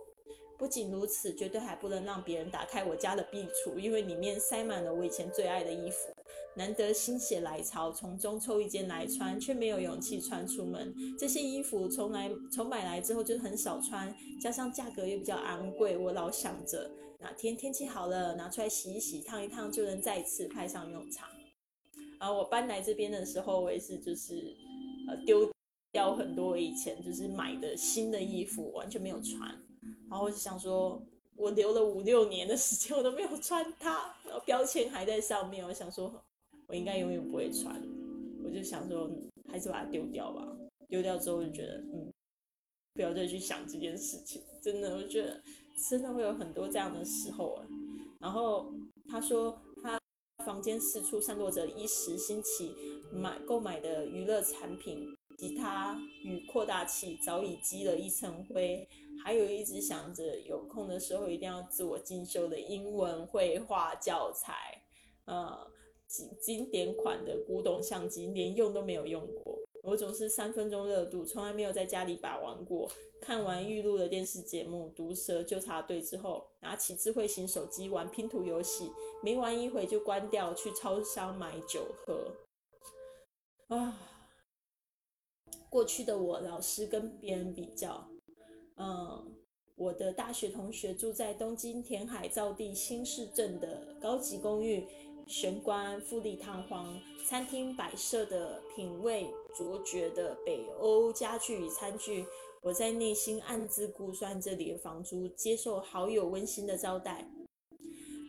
不仅如此，绝对还不能让别人打开我家的壁橱，因为里面塞满了我以前最爱的衣服。难得心血来潮，从中抽一件来穿，却没有勇气穿出门。这些衣服从来从买来之后就很少穿，加上价格又比较昂贵，我老想着。哪天天气好了，拿出来洗一洗、烫一烫，就能再次派上用场。然后我搬来这边的时候，我也是就是呃丢掉很多以前就是买的新的衣服，完全没有穿。然后我就想说，我留了五六年的时间，我都没有穿它，然后标签还在上面。我想说，我应该永远不会穿。我就想说，还是把它丢掉吧。丢掉之后，就觉得嗯，不要再去想这件事情。真的，我觉得。真的会有很多这样的时候啊。然后他说，房间四处散落着一时兴起买购买的娱乐产品，吉他与扩大器早已积了一层灰，还有一直想着有空的时候一定要自我进修的英文绘画教材，呃，经典款的古董相机，连用都没有用过。我总是三分钟热度，从来没有在家里把玩过。看完预录的电视节目《毒蛇纠察队》之后，拿起智慧型手机玩拼图游戏，没玩一会就关掉，去超商买酒喝。啊，过去的我老是跟别人比较。嗯，我的大学同学住在东京填海造地新市镇的高级公寓。玄关富丽堂皇，餐厅摆设的品味卓绝的北欧家具与餐具，我在内心暗自估算这里的房租，接受好友温馨的招待。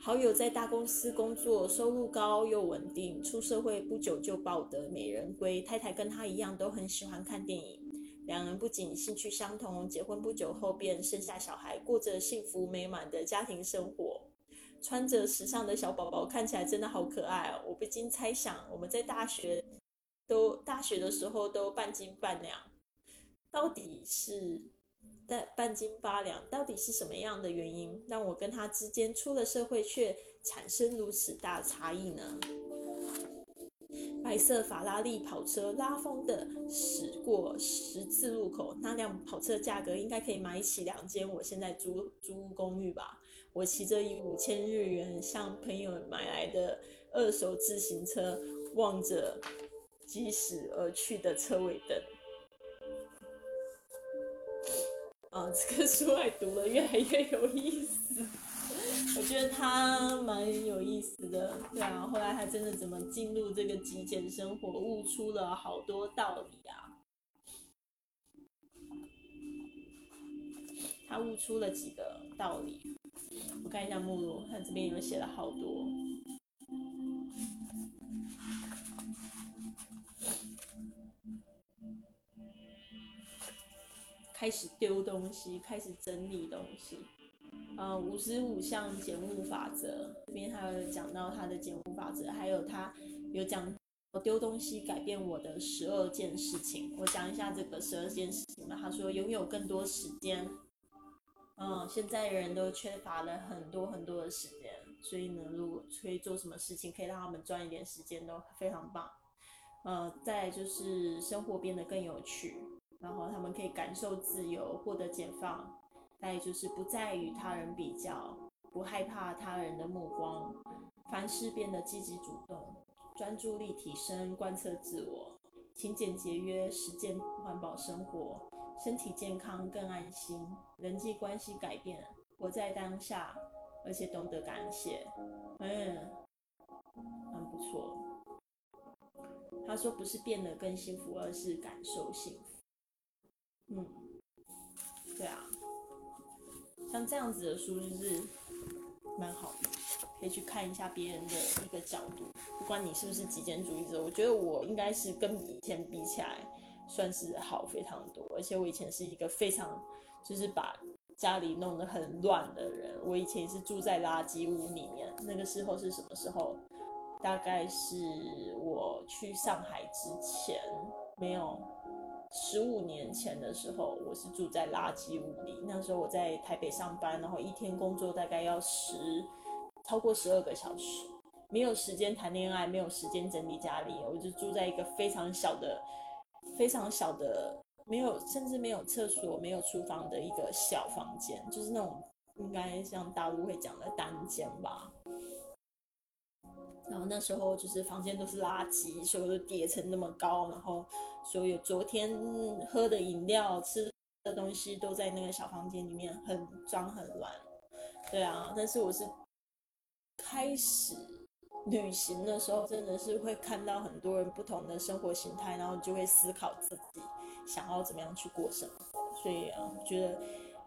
好友在大公司工作，收入高又稳定，出社会不久就抱得美人归。太太跟他一样，都很喜欢看电影。两人不仅兴趣相同，结婚不久后便生下小孩，过着幸福美满的家庭生活。穿着时尚的小宝宝看起来真的好可爱哦！我不禁猜想，我们在大学都大学的时候都半斤半两，到底是在半斤八两，到底是什么样的原因让我跟他之间出了社会却产生如此大差异呢？白色法拉利跑车拉风的驶过十字路口，那辆跑车价格应该可以买起两间我现在租租公寓吧。我骑着以五千日元向朋友买来的二手自行车，望着疾驶而去的车尾灯。啊，这个书还读了越来越有意思，我觉得他蛮有意思的。对啊，后来他真的怎么进入这个极简生活，悟出了好多道理啊。他悟出了几个道理。我看一下目录，他这边有写了好多。开始丢东西，开始整理东西。呃，五十五项减物法则，这边还有讲到他的减物法则，还有他有讲丢东西改变我的十二件事情。我讲一下这个十二件事情吧。他说拥有更多时间。嗯，现在人都缺乏了很多很多的时间，所以呢，如果可以做什么事情可以让他们赚一点时间，都非常棒。呃，再就是生活变得更有趣，然后他们可以感受自由，获得解放。再就是不再与他人比较，不害怕他人的目光，凡事变得积极主动，专注力提升，贯彻自我，勤俭节约，实践环保生活，身体健康更安心，人际关系改变，活在当下，而且懂得感谢。嗯，很不错。他说不是变得更幸福，而是感受幸福。嗯，对啊，像这样子的书就是蛮好的，可以去看一下别人的一个角度。不管你是不是极简主义者，我觉得我应该是跟以前比起来，算是好非常多。而且我以前是一个非常就是把家里弄得很乱的人。我以前是住在垃圾屋里面，那个时候是什么时候？大概是我去上海之前，没有十五年前的时候，我是住在垃圾屋里。那时候我在台北上班，然后一天工作大概要十超过十二个小时，没有时间谈恋爱，没有时间整理家里，我就住在一个非常小的、非常小的，没有甚至没有厕所、没有厨房的一个小房间，就是那种应该像大陆会讲的单间吧。然后那时候就是房间都是垃圾，所有都叠成那么高，然后所有昨天喝的饮料、吃的东西都在那个小房间里面，很脏很乱。对啊，但是我是开始旅行的时候，真的是会看到很多人不同的生活形态，然后就会思考自己想要怎么样去过生活。所以啊，觉得。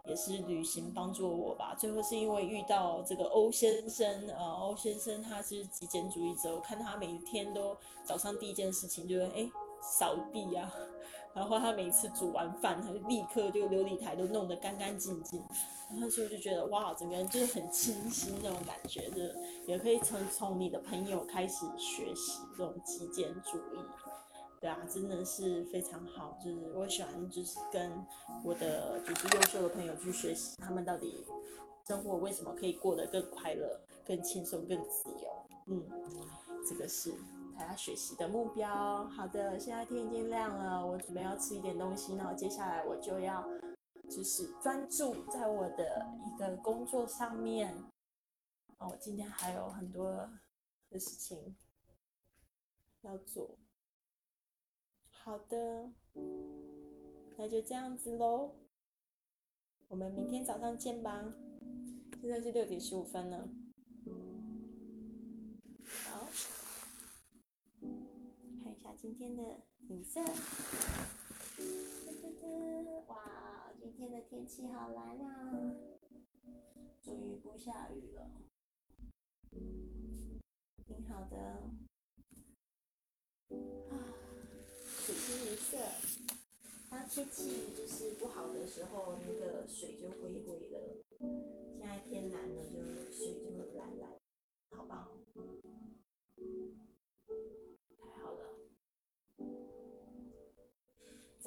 也是旅行帮助我吧。最后是因为遇到这个欧先生，呃，欧先生他是极简主义者，我看他每天都早上第一件事情就是哎扫地呀，然后他每次煮完饭，他就立刻就琉璃台都弄得干干净净，然后所以就觉得哇，整个人就是很清新那种感觉的，也可以从从你的朋友开始学习这种极简主义。对啊，真的是非常好，就是我喜欢，就是跟我的就是优秀的朋友去学习，他们到底生活为什么可以过得更快乐、更轻松、更自由。嗯，这个是大家学习的目标。好的，现在天已经亮了，我准备要吃一点东西，然后接下来我就要就是专注在我的一个工作上面。哦，今天还有很多的事情要做。好的，那就这样子喽。我们明天早上见吧。现在是六点十五分了。今天的景色。哇，今天的天气好蓝啊！终于不下雨了，挺好的。啊。水清一色，当天气就是不好的时候，那个水就灰灰的。现在天蓝了，就水就蓝蓝，好棒！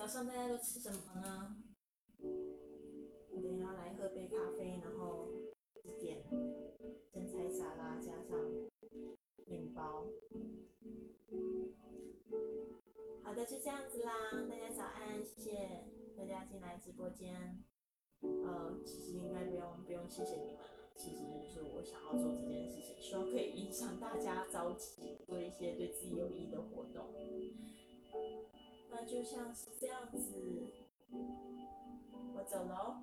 上大家都吃什么呢？我等下来喝杯咖啡，然后点生菜沙拉加上面包。好的，就这样子啦。大家早安，谢谢大家进来直播间。呃，其实应该不用不用谢谢你们了。其实就是我想要做这件事情，希望可以影响大家早起，做一些对自己有益的活动。那就像是这样子，我走喽，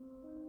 you